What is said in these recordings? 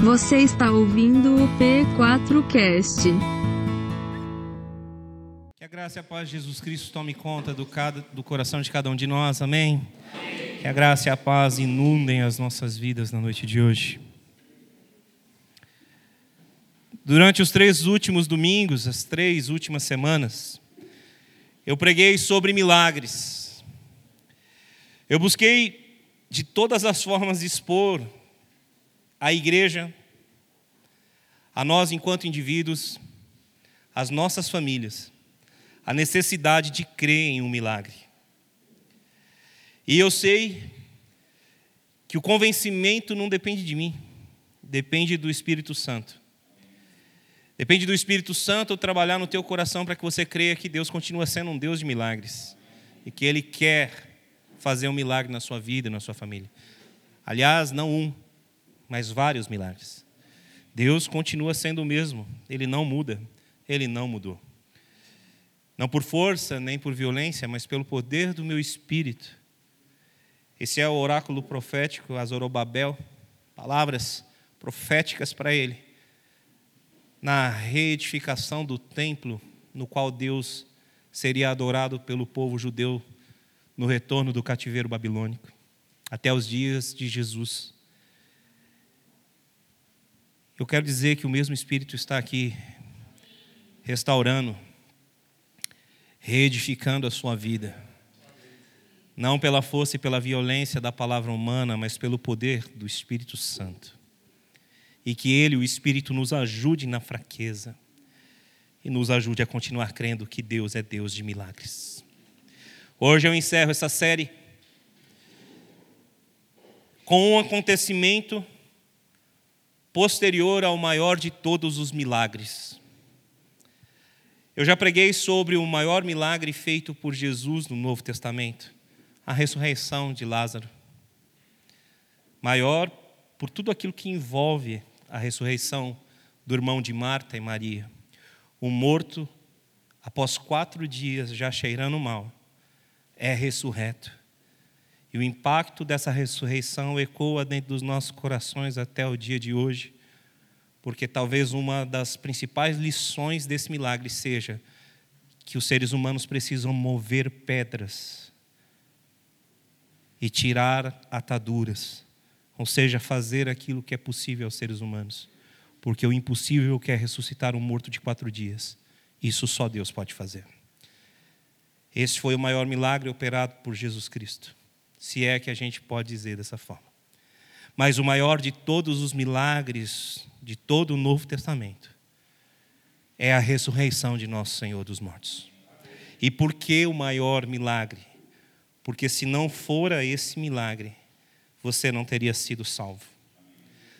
Você está ouvindo o P4Cast. Que a graça e a paz de Jesus Cristo tome conta do, cada, do coração de cada um de nós, amém? Que a graça e a paz inundem as nossas vidas na noite de hoje. Durante os três últimos domingos, as três últimas semanas, eu preguei sobre milagres. Eu busquei de todas as formas expor à igreja, a nós enquanto indivíduos, às nossas famílias, a necessidade de crer em um milagre. E eu sei que o convencimento não depende de mim, depende do Espírito Santo. Depende do Espírito Santo trabalhar no teu coração para que você creia que Deus continua sendo um Deus de milagres e que Ele quer fazer um milagre na sua vida na sua família. Aliás, não um, mas vários milagres. Deus continua sendo o mesmo, Ele não muda, Ele não mudou. Não por força nem por violência, mas pelo poder do meu Espírito. Esse é o oráculo profético a Zorobabel, palavras proféticas para ele na reedificação do templo no qual Deus seria adorado pelo povo judeu no retorno do cativeiro babilônico, até os dias de Jesus. Eu quero dizer que o mesmo Espírito está aqui restaurando, reedificando a sua vida, não pela força e pela violência da palavra humana, mas pelo poder do Espírito Santo e que Ele, o Espírito, nos ajude na fraqueza e nos ajude a continuar crendo que Deus é Deus de milagres. Hoje eu encerro essa série com um acontecimento posterior ao maior de todos os milagres. Eu já preguei sobre o maior milagre feito por Jesus no Novo Testamento, a ressurreição de Lázaro. Maior por tudo aquilo que envolve a ressurreição do irmão de Marta e Maria. O morto, após quatro dias já cheirando mal, é ressurreto. E o impacto dessa ressurreição ecoa dentro dos nossos corações até o dia de hoje, porque talvez uma das principais lições desse milagre seja que os seres humanos precisam mover pedras e tirar ataduras ou seja, fazer aquilo que é possível aos seres humanos. Porque o impossível quer ressuscitar um morto de quatro dias. Isso só Deus pode fazer. Esse foi o maior milagre operado por Jesus Cristo, se é que a gente pode dizer dessa forma. Mas o maior de todos os milagres de todo o Novo Testamento é a ressurreição de nosso Senhor dos mortos. E por que o maior milagre? Porque se não fora esse milagre, você não teria sido salvo.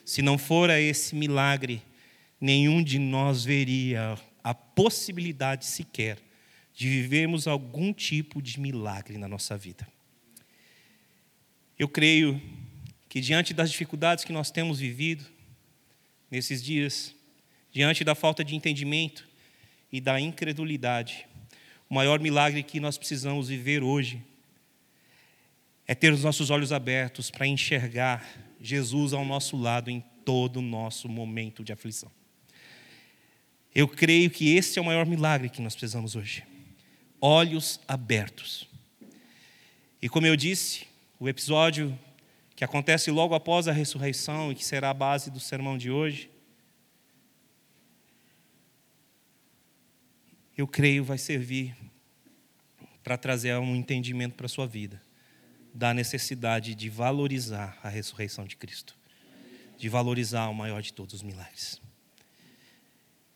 Se não fora esse milagre, nenhum de nós veria a possibilidade sequer de vivermos algum tipo de milagre na nossa vida. Eu creio que diante das dificuldades que nós temos vivido nesses dias, diante da falta de entendimento e da incredulidade, o maior milagre que nós precisamos viver hoje é ter os nossos olhos abertos para enxergar Jesus ao nosso lado em todo o nosso momento de aflição. Eu creio que esse é o maior milagre que nós precisamos hoje. Olhos abertos. E como eu disse, o episódio que acontece logo após a ressurreição e que será a base do sermão de hoje, eu creio vai servir para trazer um entendimento para a sua vida da necessidade de valorizar a ressurreição de Cristo, de valorizar o maior de todos os milagres.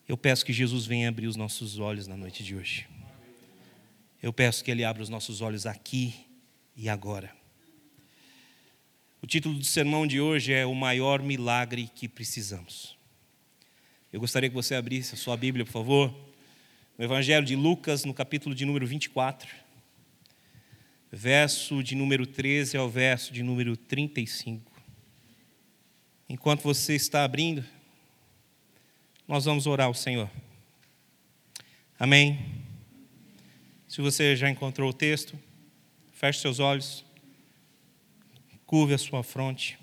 Eu peço que Jesus venha abrir os nossos olhos na noite de hoje. Eu peço que Ele abra os nossos olhos aqui e agora. O título do sermão de hoje é O Maior Milagre que Precisamos. Eu gostaria que você abrisse a sua Bíblia, por favor, no Evangelho de Lucas, no capítulo de número 24 verso de número 13 ao verso de número 35. Enquanto você está abrindo, nós vamos orar ao Senhor. Amém. Se você já encontrou o texto, feche seus olhos, curve a sua fronte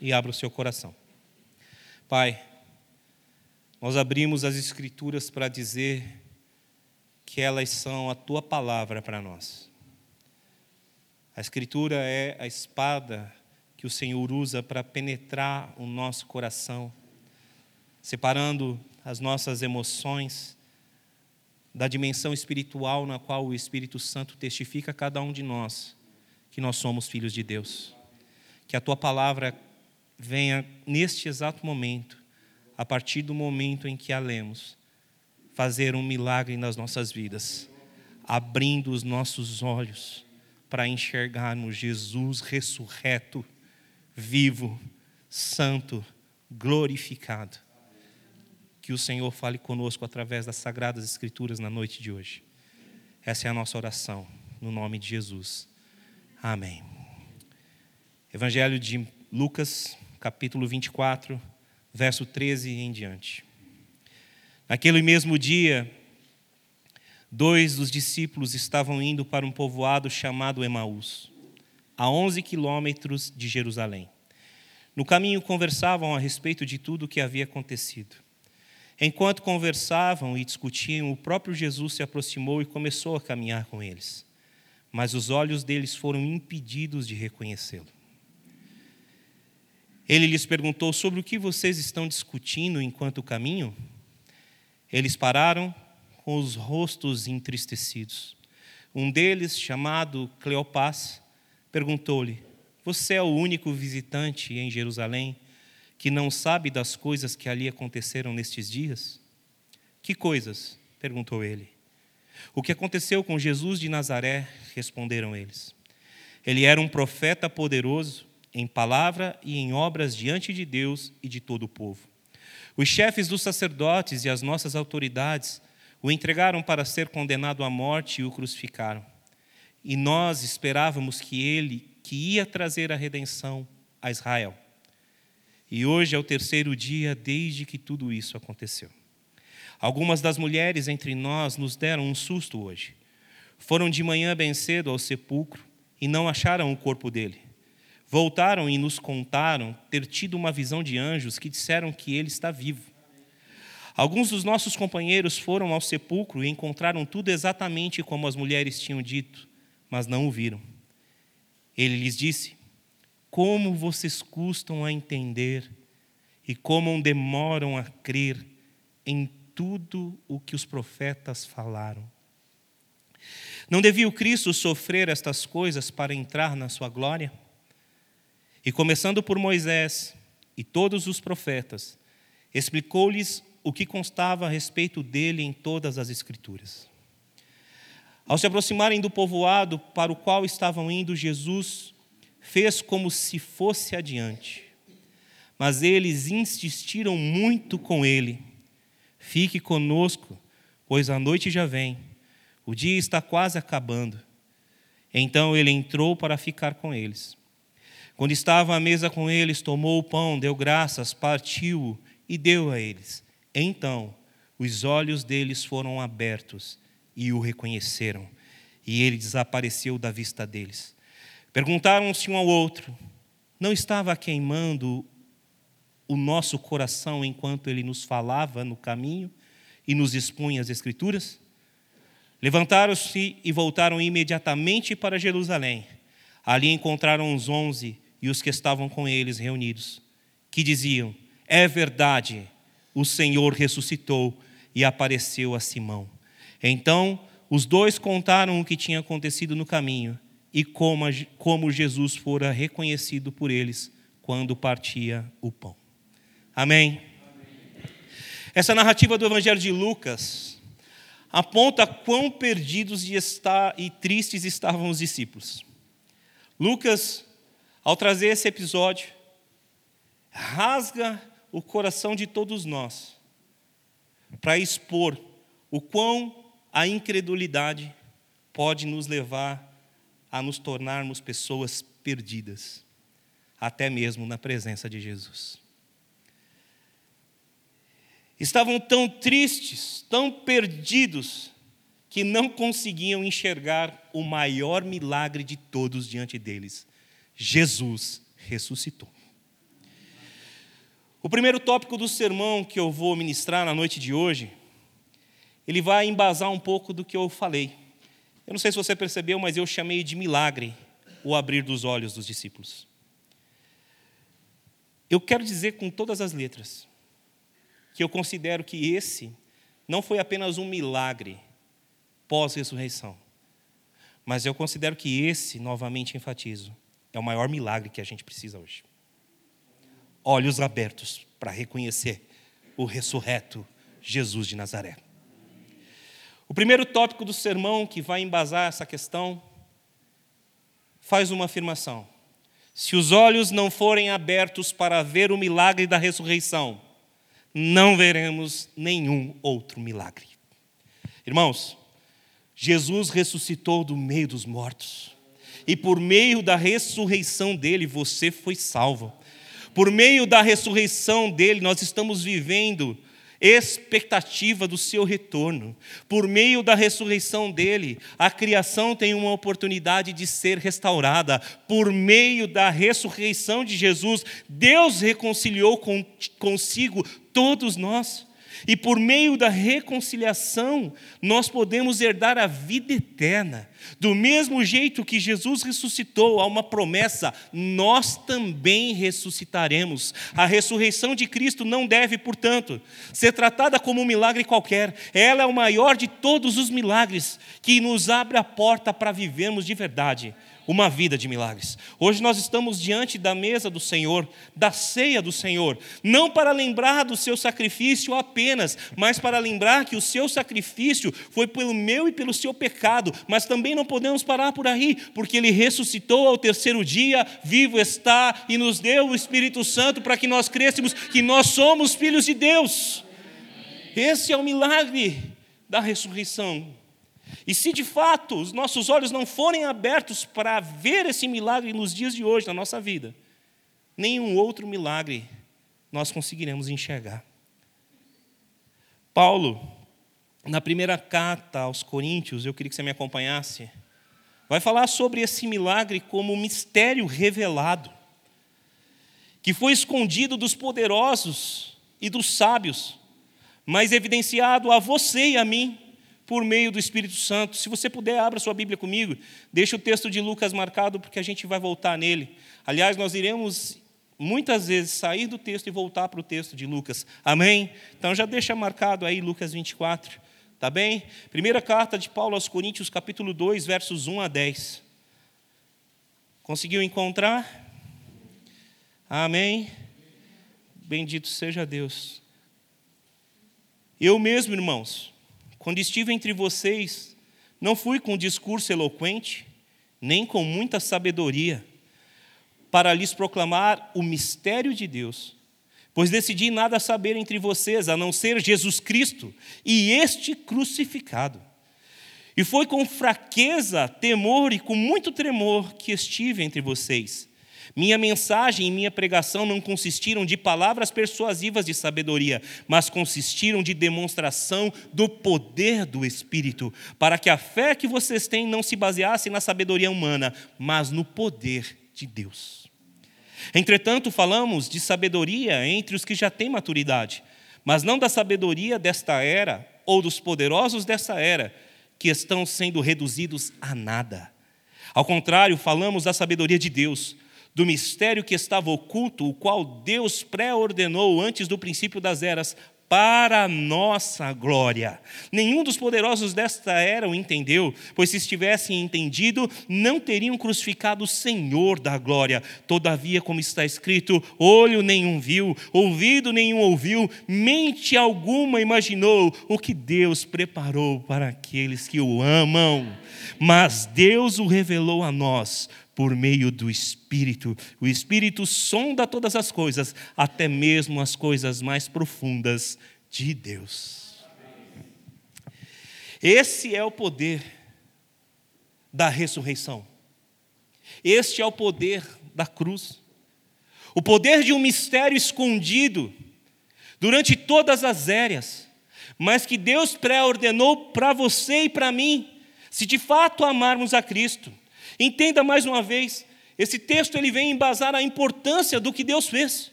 e abra o seu coração. Pai, nós abrimos as Escrituras para dizer que elas são a tua palavra para nós. A Escritura é a espada que o Senhor usa para penetrar o nosso coração, separando as nossas emoções da dimensão espiritual na qual o Espírito Santo testifica a cada um de nós que nós somos filhos de Deus. Que a tua palavra venha neste exato momento, a partir do momento em que a lemos, fazer um milagre nas nossas vidas, abrindo os nossos olhos para enxergarmos Jesus ressurreto, vivo, santo, glorificado. Que o Senhor fale conosco através das sagradas Escrituras na noite de hoje. Essa é a nossa oração, no nome de Jesus. Amém. Evangelho de Lucas, capítulo 24, verso 13 em diante. Naquele mesmo dia, dois dos discípulos estavam indo para um povoado chamado Emaús, a 11 quilômetros de Jerusalém. No caminho conversavam a respeito de tudo o que havia acontecido. Enquanto conversavam e discutiam, o próprio Jesus se aproximou e começou a caminhar com eles. Mas os olhos deles foram impedidos de reconhecê-lo. Ele lhes perguntou sobre o que vocês estão discutindo enquanto caminham. Eles pararam com os rostos entristecidos. Um deles, chamado Cleopas, perguntou-lhe: Você é o único visitante em Jerusalém que não sabe das coisas que ali aconteceram nestes dias? Que coisas? perguntou ele. O que aconteceu com Jesus de Nazaré? responderam eles. Ele era um profeta poderoso em palavra e em obras diante de Deus e de todo o povo. Os chefes dos sacerdotes e as nossas autoridades o entregaram para ser condenado à morte e o crucificaram. E nós esperávamos que ele, que ia trazer a redenção a Israel. E hoje é o terceiro dia desde que tudo isso aconteceu. Algumas das mulheres entre nós nos deram um susto hoje. Foram de manhã bem cedo ao sepulcro e não acharam o corpo dele. Voltaram e nos contaram ter tido uma visão de anjos que disseram que ele está vivo. Alguns dos nossos companheiros foram ao sepulcro e encontraram tudo exatamente como as mulheres tinham dito, mas não o viram. Ele lhes disse: Como vocês custam a entender e como demoram a crer em tudo o que os profetas falaram. Não devia o Cristo sofrer estas coisas para entrar na sua glória? E começando por Moisés e todos os profetas, explicou-lhes o que constava a respeito dele em todas as Escrituras. Ao se aproximarem do povoado para o qual estavam indo, Jesus fez como se fosse adiante. Mas eles insistiram muito com ele: Fique conosco, pois a noite já vem, o dia está quase acabando. Então ele entrou para ficar com eles. Quando estava à mesa com eles, tomou o pão, deu graças, partiu e deu a eles. Então, os olhos deles foram abertos e o reconheceram, e ele desapareceu da vista deles. Perguntaram-se um ao outro: Não estava queimando o nosso coração enquanto ele nos falava no caminho e nos expunha as Escrituras? Levantaram-se e voltaram imediatamente para Jerusalém. Ali encontraram os onze e os que estavam com eles reunidos, que diziam: É verdade, o Senhor ressuscitou e apareceu a Simão. Então os dois contaram o que tinha acontecido no caminho e como, como Jesus fora reconhecido por eles quando partia o pão. Amém? Essa narrativa do Evangelho de Lucas aponta quão perdidos e tristes estavam os discípulos. Lucas ao trazer esse episódio, rasga o coração de todos nós para expor o quão a incredulidade pode nos levar a nos tornarmos pessoas perdidas, até mesmo na presença de Jesus. Estavam tão tristes, tão perdidos, que não conseguiam enxergar o maior milagre de todos diante deles Jesus ressuscitou. O primeiro tópico do sermão que eu vou ministrar na noite de hoje, ele vai embasar um pouco do que eu falei. Eu não sei se você percebeu, mas eu chamei de milagre o abrir dos olhos dos discípulos. Eu quero dizer com todas as letras que eu considero que esse não foi apenas um milagre pós-ressurreição, mas eu considero que esse, novamente enfatizo, é o maior milagre que a gente precisa hoje olhos abertos para reconhecer o ressurreto Jesus de Nazaré. O primeiro tópico do sermão que vai embasar essa questão faz uma afirmação. Se os olhos não forem abertos para ver o milagre da ressurreição, não veremos nenhum outro milagre. Irmãos, Jesus ressuscitou do meio dos mortos, e por meio da ressurreição dele você foi salvo. Por meio da ressurreição dele, nós estamos vivendo expectativa do seu retorno. Por meio da ressurreição dele, a criação tem uma oportunidade de ser restaurada. Por meio da ressurreição de Jesus, Deus reconciliou consigo todos nós. E por meio da reconciliação, nós podemos herdar a vida eterna. Do mesmo jeito que Jesus ressuscitou, há uma promessa, nós também ressuscitaremos. A ressurreição de Cristo não deve, portanto, ser tratada como um milagre qualquer. Ela é o maior de todos os milagres que nos abre a porta para vivermos de verdade uma vida de milagres. Hoje nós estamos diante da mesa do Senhor, da ceia do Senhor, não para lembrar do seu sacrifício apenas, mas para lembrar que o seu sacrifício foi pelo meu e pelo seu pecado, mas também não podemos parar por aí, porque ele ressuscitou ao terceiro dia, vivo está e nos deu o Espírito Santo para que nós crêssemos que nós somos filhos de Deus. Esse é o milagre da ressurreição. E se de fato os nossos olhos não forem abertos para ver esse milagre nos dias de hoje, na nossa vida, nenhum outro milagre nós conseguiremos enxergar. Paulo, na primeira carta aos Coríntios, eu queria que você me acompanhasse, vai falar sobre esse milagre como mistério revelado, que foi escondido dos poderosos e dos sábios, mas evidenciado a você e a mim por meio do Espírito Santo. Se você puder, abra sua Bíblia comigo. Deixa o texto de Lucas marcado, porque a gente vai voltar nele. Aliás, nós iremos muitas vezes sair do texto e voltar para o texto de Lucas. Amém? Então já deixa marcado aí Lucas 24. Tá bem? Primeira carta de Paulo aos Coríntios, capítulo 2, versos 1 a 10. Conseguiu encontrar? Amém? Bendito seja Deus. Eu mesmo, irmãos, quando estive entre vocês, não fui com discurso eloquente, nem com muita sabedoria, para lhes proclamar o mistério de Deus, pois decidi nada saber entre vocês, a não ser Jesus Cristo e este crucificado. E foi com fraqueza, temor e com muito tremor que estive entre vocês. Minha mensagem e minha pregação não consistiram de palavras persuasivas de sabedoria, mas consistiram de demonstração do poder do Espírito, para que a fé que vocês têm não se baseasse na sabedoria humana, mas no poder de Deus. Entretanto, falamos de sabedoria entre os que já têm maturidade, mas não da sabedoria desta era ou dos poderosos dessa era, que estão sendo reduzidos a nada. Ao contrário, falamos da sabedoria de Deus do mistério que estava oculto, o qual Deus pré-ordenou antes do princípio das eras, para nossa glória. Nenhum dos poderosos desta era o entendeu, pois se estivessem entendido, não teriam crucificado o Senhor da glória. Todavia, como está escrito, olho nenhum viu, ouvido nenhum ouviu, mente alguma imaginou o que Deus preparou para aqueles que o amam. Mas Deus o revelou a nós por meio do Espírito. O Espírito sonda todas as coisas, até mesmo as coisas mais profundas de Deus. Esse é o poder da ressurreição. Este é o poder da cruz. O poder de um mistério escondido durante todas as éras, mas que Deus pré-ordenou para você e para mim, se de fato amarmos a Cristo. Entenda mais uma vez, esse texto ele vem embasar a importância do que Deus fez.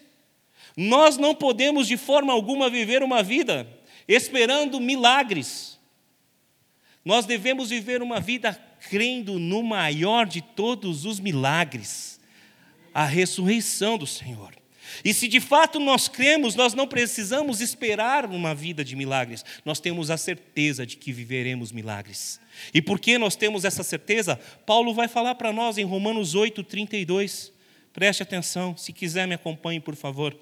Nós não podemos de forma alguma viver uma vida esperando milagres. Nós devemos viver uma vida crendo no maior de todos os milagres, a ressurreição do Senhor. E se de fato nós cremos, nós não precisamos esperar uma vida de milagres, nós temos a certeza de que viveremos milagres. E por que nós temos essa certeza? Paulo vai falar para nós em Romanos 8, 32. Preste atenção, se quiser me acompanhe, por favor.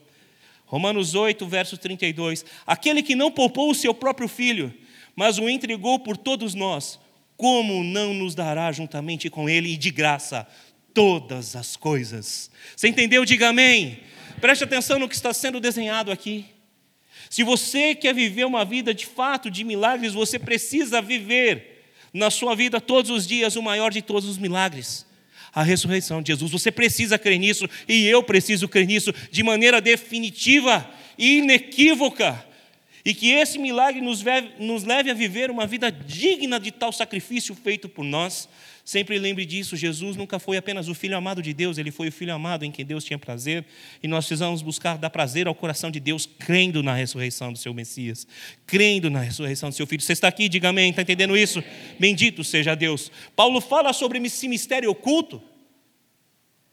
Romanos 8, verso 32. Aquele que não poupou o seu próprio filho, mas o entregou por todos nós, como não nos dará juntamente com ele e de graça todas as coisas? Você entendeu? Diga amém. Preste atenção no que está sendo desenhado aqui. Se você quer viver uma vida de fato de milagres, você precisa viver na sua vida todos os dias o maior de todos os milagres a ressurreição de Jesus. Você precisa crer nisso e eu preciso crer nisso de maneira definitiva e inequívoca. E que esse milagre nos leve, a viver uma vida digna de tal sacrifício feito por nós. Sempre lembre disso: Jesus nunca foi apenas o Filho amado de Deus, ele foi o Filho amado em quem Deus tinha prazer. E nós precisamos buscar dar prazer ao coração de Deus, crendo na ressurreição do seu Messias, crendo na ressurreição do seu Filho. Você está aqui, diga amém, está entendendo isso? Bendito seja Deus. Paulo fala sobre esse mistério oculto,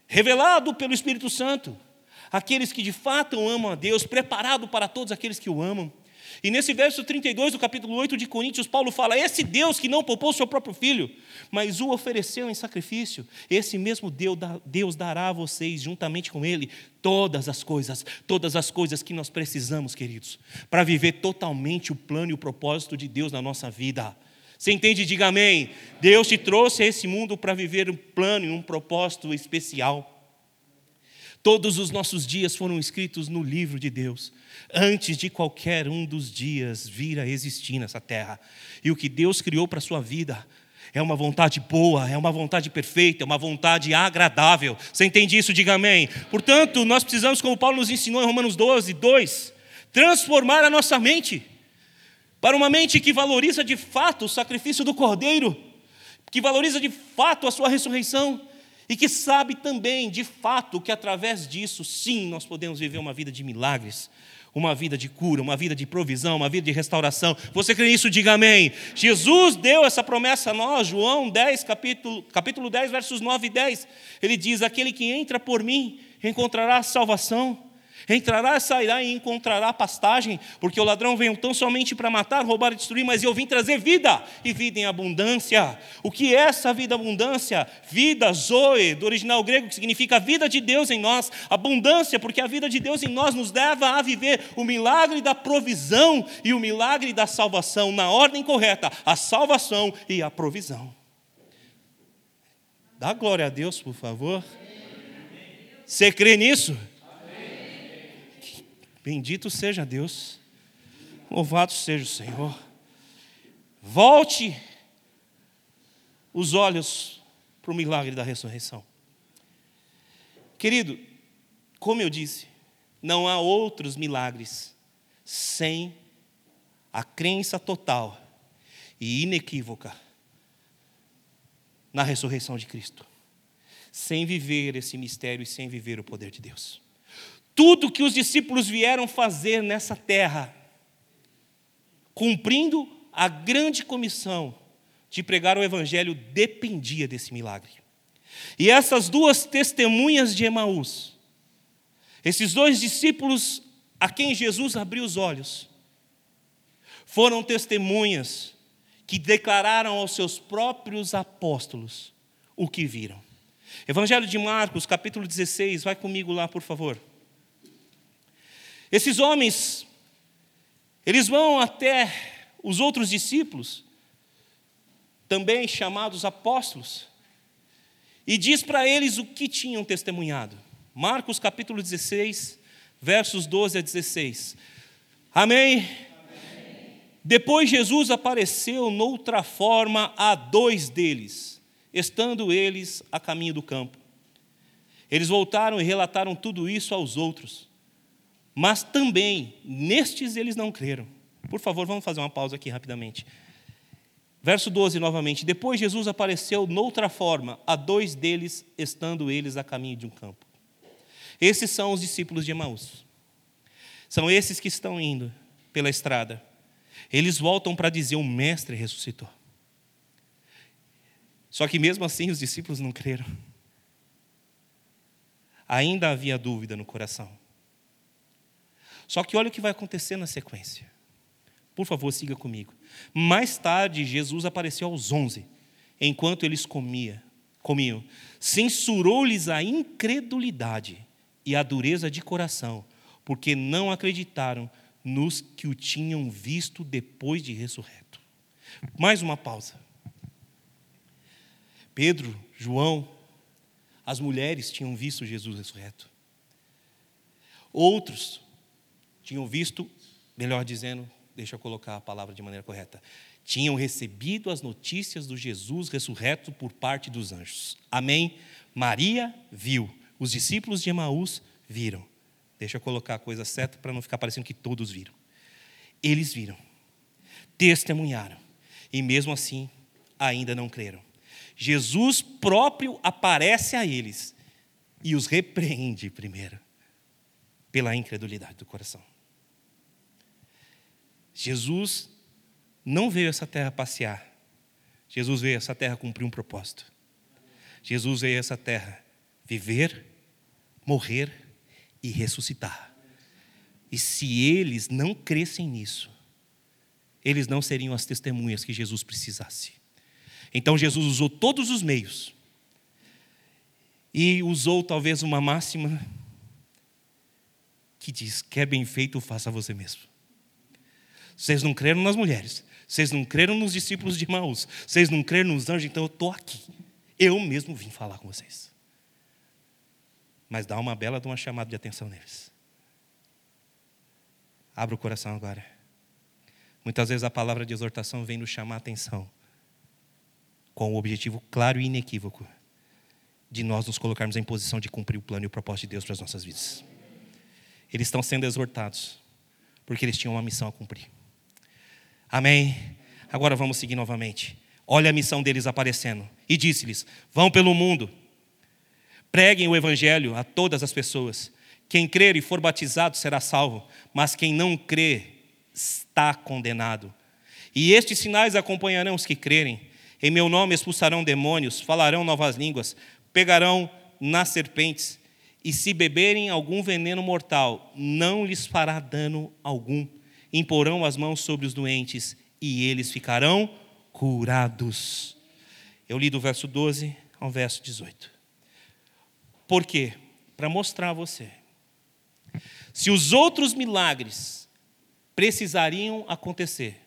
revelado pelo Espírito Santo. Aqueles que de fato amam a Deus, preparado para todos aqueles que o amam. E nesse verso 32 do capítulo 8 de Coríntios, Paulo fala: Esse Deus que não poupou seu próprio filho, mas o ofereceu em sacrifício, esse mesmo Deus dará a vocês, juntamente com Ele, todas as coisas, todas as coisas que nós precisamos, queridos, para viver totalmente o plano e o propósito de Deus na nossa vida. Você entende? Diga amém. Deus te trouxe a esse mundo para viver um plano e um propósito especial. Todos os nossos dias foram escritos no livro de Deus, antes de qualquer um dos dias vir a existir nessa terra. E o que Deus criou para a sua vida é uma vontade boa, é uma vontade perfeita, é uma vontade agradável. Você entende isso? Diga amém. Portanto, nós precisamos, como Paulo nos ensinou em Romanos 12, 2, transformar a nossa mente para uma mente que valoriza de fato o sacrifício do Cordeiro, que valoriza de fato a sua ressurreição e que sabe também, de fato, que através disso, sim, nós podemos viver uma vida de milagres, uma vida de cura, uma vida de provisão, uma vida de restauração. Você crê nisso? Diga amém. Jesus deu essa promessa a nós, João 10, capítulo, capítulo 10, versos 9 e 10. Ele diz: Aquele que entra por mim encontrará salvação Entrará, sairá e encontrará pastagem, porque o ladrão veio tão somente para matar, roubar e destruir, mas eu vim trazer vida e vida em abundância. O que é essa vida abundância? Vida, zoe, do original grego, que significa vida de Deus em nós, abundância, porque a vida de Deus em nós nos leva a viver o milagre da provisão e o milagre da salvação, na ordem correta, a salvação e a provisão. Dá glória a Deus, por favor. Você crê nisso? Bendito seja Deus, louvado seja o Senhor. Volte os olhos para o milagre da ressurreição. Querido, como eu disse, não há outros milagres sem a crença total e inequívoca na ressurreição de Cristo. Sem viver esse mistério e sem viver o poder de Deus tudo que os discípulos vieram fazer nessa terra, cumprindo a grande comissão de pregar o Evangelho, dependia desse milagre. E essas duas testemunhas de Emaús, esses dois discípulos a quem Jesus abriu os olhos, foram testemunhas que declararam aos seus próprios apóstolos o que viram. Evangelho de Marcos, capítulo 16, vai comigo lá, por favor. Esses homens, eles vão até os outros discípulos, também chamados apóstolos, e diz para eles o que tinham testemunhado. Marcos capítulo 16, versos 12 a 16. Amém? Amém? Depois Jesus apareceu noutra forma a dois deles, estando eles a caminho do campo. Eles voltaram e relataram tudo isso aos outros. Mas também, nestes eles não creram. Por favor, vamos fazer uma pausa aqui rapidamente. Verso 12 novamente. Depois Jesus apareceu noutra forma, a dois deles, estando eles a caminho de um campo. Esses são os discípulos de Emaús. São esses que estão indo pela estrada. Eles voltam para dizer: O Mestre ressuscitou. Só que mesmo assim os discípulos não creram. Ainda havia dúvida no coração. Só que olha o que vai acontecer na sequência. Por favor, siga comigo. Mais tarde, Jesus apareceu aos onze, enquanto eles comia, comiam. Censurou-lhes a incredulidade e a dureza de coração, porque não acreditaram nos que o tinham visto depois de ressurreto. Mais uma pausa. Pedro, João, as mulheres tinham visto Jesus ressurreto. Outros tinham visto, melhor dizendo, deixa eu colocar a palavra de maneira correta, tinham recebido as notícias do Jesus ressurreto por parte dos anjos. Amém? Maria viu, os discípulos de Emaús viram. Deixa eu colocar a coisa certa para não ficar parecendo que todos viram. Eles viram, testemunharam, e mesmo assim ainda não creram. Jesus próprio aparece a eles e os repreende primeiro pela incredulidade do coração. Jesus não veio a essa terra passear. Jesus veio a essa terra cumprir um propósito. Jesus veio a essa terra viver, morrer e ressuscitar. E se eles não crescem nisso, eles não seriam as testemunhas que Jesus precisasse. Então Jesus usou todos os meios. E usou talvez uma máxima que diz: quer bem feito, faça você mesmo. Vocês não creram nas mulheres, vocês não creram nos discípulos de Maús, vocês não creram nos anjos, então eu estou aqui. Eu mesmo vim falar com vocês. Mas dá uma bela de uma chamada de atenção neles. Abra o coração agora. Muitas vezes a palavra de exortação vem nos chamar a atenção com o objetivo claro e inequívoco de nós nos colocarmos em posição de cumprir o plano e o propósito de Deus para as nossas vidas. Eles estão sendo exortados porque eles tinham uma missão a cumprir. Amém? Agora vamos seguir novamente. Olha a missão deles aparecendo. E disse-lhes: Vão pelo mundo, preguem o evangelho a todas as pessoas. Quem crer e for batizado será salvo, mas quem não crê está condenado. E estes sinais acompanharão os que crerem. Em meu nome expulsarão demônios, falarão novas línguas, pegarão nas serpentes, e se beberem algum veneno mortal, não lhes fará dano algum. Imporão as mãos sobre os doentes, e eles ficarão curados. Eu li do verso 12 ao verso 18. Por quê? Para mostrar a você. Se os outros milagres precisariam acontecer,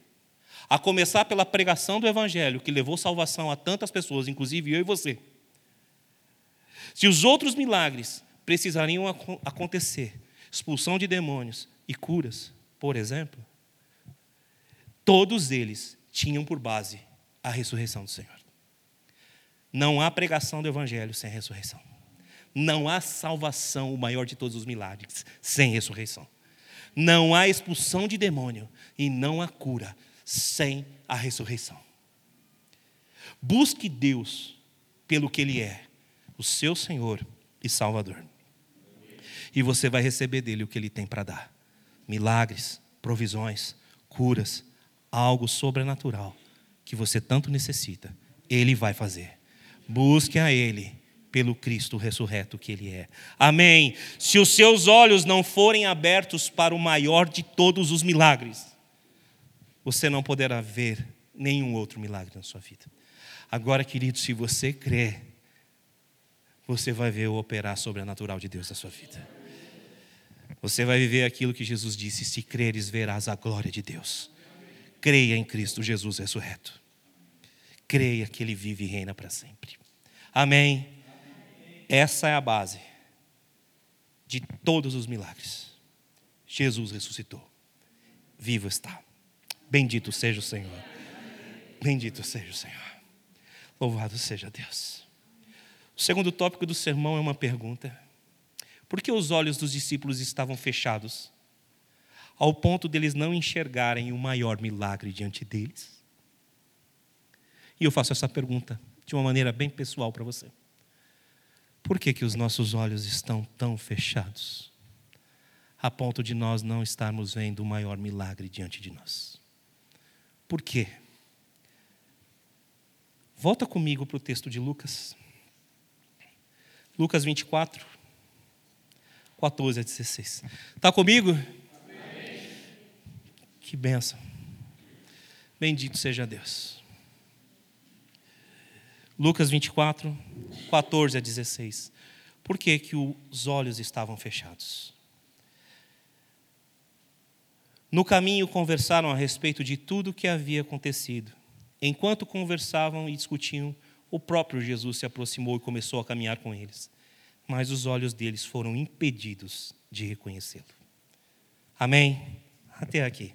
a começar pela pregação do Evangelho, que levou salvação a tantas pessoas, inclusive eu e você. Se os outros milagres precisariam acontecer, expulsão de demônios e curas, por exemplo, todos eles tinham por base a ressurreição do Senhor. Não há pregação do Evangelho sem ressurreição. Não há salvação, o maior de todos os milagres, sem ressurreição. Não há expulsão de demônio e não há cura sem a ressurreição. Busque Deus pelo que Ele é, o seu Senhor e Salvador. E você vai receber dele o que Ele tem para dar: milagres, provisões, curas, algo sobrenatural que você tanto necessita. Ele vai fazer. Busque a Ele pelo Cristo ressurreto que Ele é. Amém. Se os seus olhos não forem abertos para o maior de todos os milagres, você não poderá ver nenhum outro milagre na sua vida. Agora, querido, se você crê, você vai ver o operar sobrenatural de Deus na sua vida. Você vai viver aquilo que Jesus disse: se creres, verás a glória de Deus. Creia em Cristo Jesus ressurreto. Creia que Ele vive e reina para sempre. Amém. Essa é a base de todos os milagres. Jesus ressuscitou. Vivo está. Bendito seja o Senhor. Bendito seja o Senhor. Louvado seja Deus. O segundo tópico do sermão é uma pergunta: Por que os olhos dos discípulos estavam fechados, ao ponto deles não enxergarem o maior milagre diante deles? E eu faço essa pergunta de uma maneira bem pessoal para você. Por que, que os nossos olhos estão tão fechados? a ponto de nós não estarmos vendo o maior milagre diante de nós. Por quê? Volta comigo para o texto de Lucas. Lucas 24, 14 a 16. Está comigo? Amém. Que benção. Bendito seja Deus. Lucas 24, 14 a 16. Por que, que os olhos estavam fechados? No caminho conversaram a respeito de tudo o que havia acontecido. Enquanto conversavam e discutiam, o próprio Jesus se aproximou e começou a caminhar com eles. Mas os olhos deles foram impedidos de reconhecê-lo. Amém? Até aqui.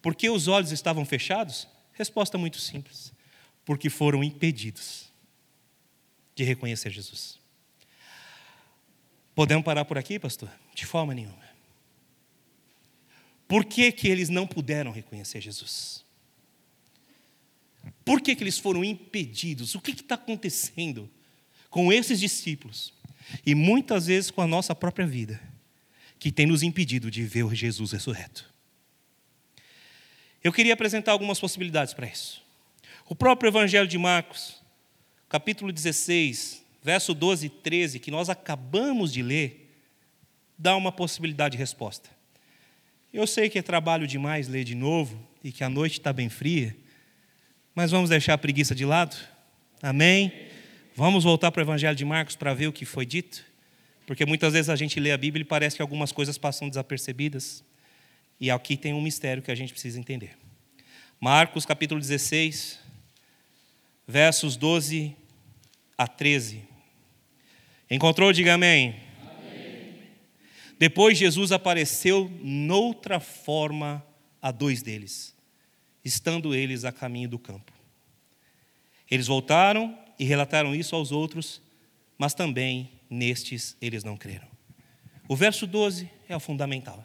Por que os olhos estavam fechados? Resposta muito simples. Porque foram impedidos de reconhecer Jesus. Podemos parar por aqui, pastor? De forma nenhuma. Por que, que eles não puderam reconhecer Jesus? Por que, que eles foram impedidos? O que está acontecendo com esses discípulos? E muitas vezes com a nossa própria vida, que tem nos impedido de ver o Jesus ressurreto. Eu queria apresentar algumas possibilidades para isso. O próprio Evangelho de Marcos, capítulo 16, verso 12 e 13, que nós acabamos de ler, dá uma possibilidade de resposta. Eu sei que é trabalho demais ler de novo e que a noite está bem fria, mas vamos deixar a preguiça de lado? Amém? Vamos voltar para o Evangelho de Marcos para ver o que foi dito? Porque muitas vezes a gente lê a Bíblia e parece que algumas coisas passam desapercebidas. E aqui tem um mistério que a gente precisa entender. Marcos capítulo 16, versos 12 a 13. Encontrou? Diga amém. Depois Jesus apareceu noutra forma a dois deles, estando eles a caminho do campo. Eles voltaram e relataram isso aos outros, mas também nestes eles não creram. O verso 12 é o fundamental.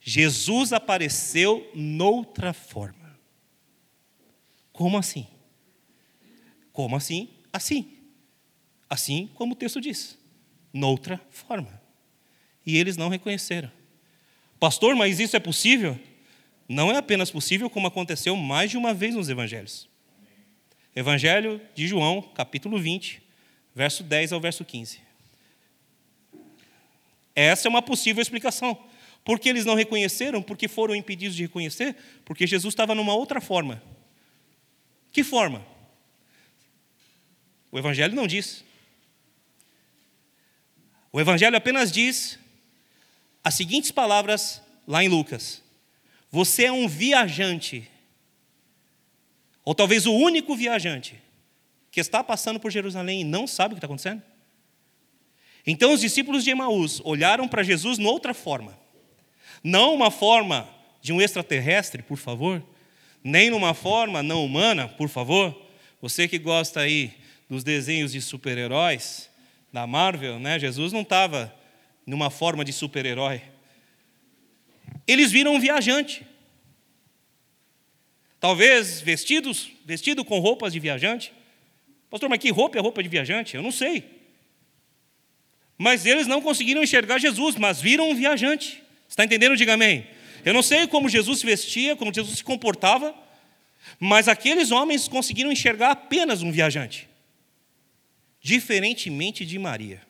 Jesus apareceu noutra forma. Como assim? Como assim? Assim. Assim como o texto diz. Noutra forma e eles não reconheceram. Pastor, mas isso é possível? Não é apenas possível, como aconteceu mais de uma vez nos evangelhos. Evangelho de João, capítulo 20, verso 10 ao verso 15. Essa é uma possível explicação. Por que eles não reconheceram? Porque foram impedidos de reconhecer? Porque Jesus estava numa outra forma. Que forma? O Evangelho não diz. O Evangelho apenas diz as seguintes palavras lá em Lucas: Você é um viajante, ou talvez o único viajante, que está passando por Jerusalém e não sabe o que está acontecendo? Então os discípulos de Emaús olharam para Jesus noutra forma, não uma forma de um extraterrestre, por favor, nem numa forma não humana, por favor. Você que gosta aí dos desenhos de super-heróis da Marvel, né? Jesus não estava numa forma de super-herói. Eles viram um viajante. Talvez vestidos, vestido com roupas de viajante. Pastor, mas que roupa é roupa de viajante? Eu não sei. Mas eles não conseguiram enxergar Jesus, mas viram um viajante. Está entendendo? Diga amém. Eu não sei como Jesus se vestia, como Jesus se comportava, mas aqueles homens conseguiram enxergar apenas um viajante. Diferentemente de Maria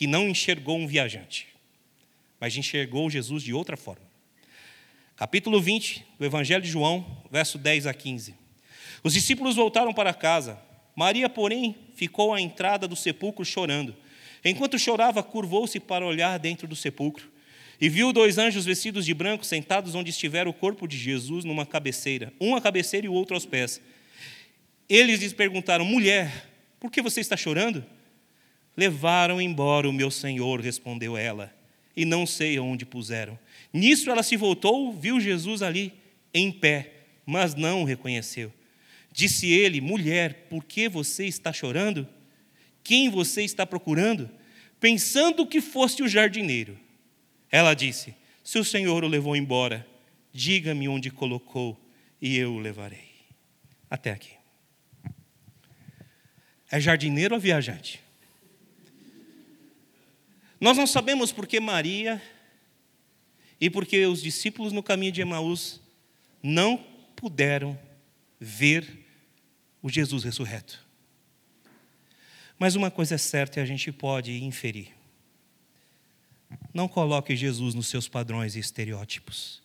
que não enxergou um viajante, mas enxergou Jesus de outra forma. Capítulo 20 do Evangelho de João, verso 10 a 15. Os discípulos voltaram para casa. Maria, porém, ficou à entrada do sepulcro chorando. Enquanto chorava, curvou-se para olhar dentro do sepulcro e viu dois anjos vestidos de branco sentados onde estivera o corpo de Jesus numa cabeceira, um à cabeceira e o outro aos pés. Eles lhes perguntaram: Mulher, por que você está chorando? Levaram embora o meu senhor, respondeu ela, e não sei onde puseram. Nisso ela se voltou, viu Jesus ali, em pé, mas não o reconheceu. Disse ele: Mulher, por que você está chorando? Quem você está procurando? Pensando que fosse o jardineiro. Ela disse: Se o Senhor o levou embora, diga-me onde colocou e eu o levarei. Até aqui. É jardineiro ou viajante? Nós não sabemos por que Maria e porque os discípulos no caminho de Emaús não puderam ver o Jesus ressurreto. Mas uma coisa é certa e a gente pode inferir. Não coloque Jesus nos seus padrões e estereótipos,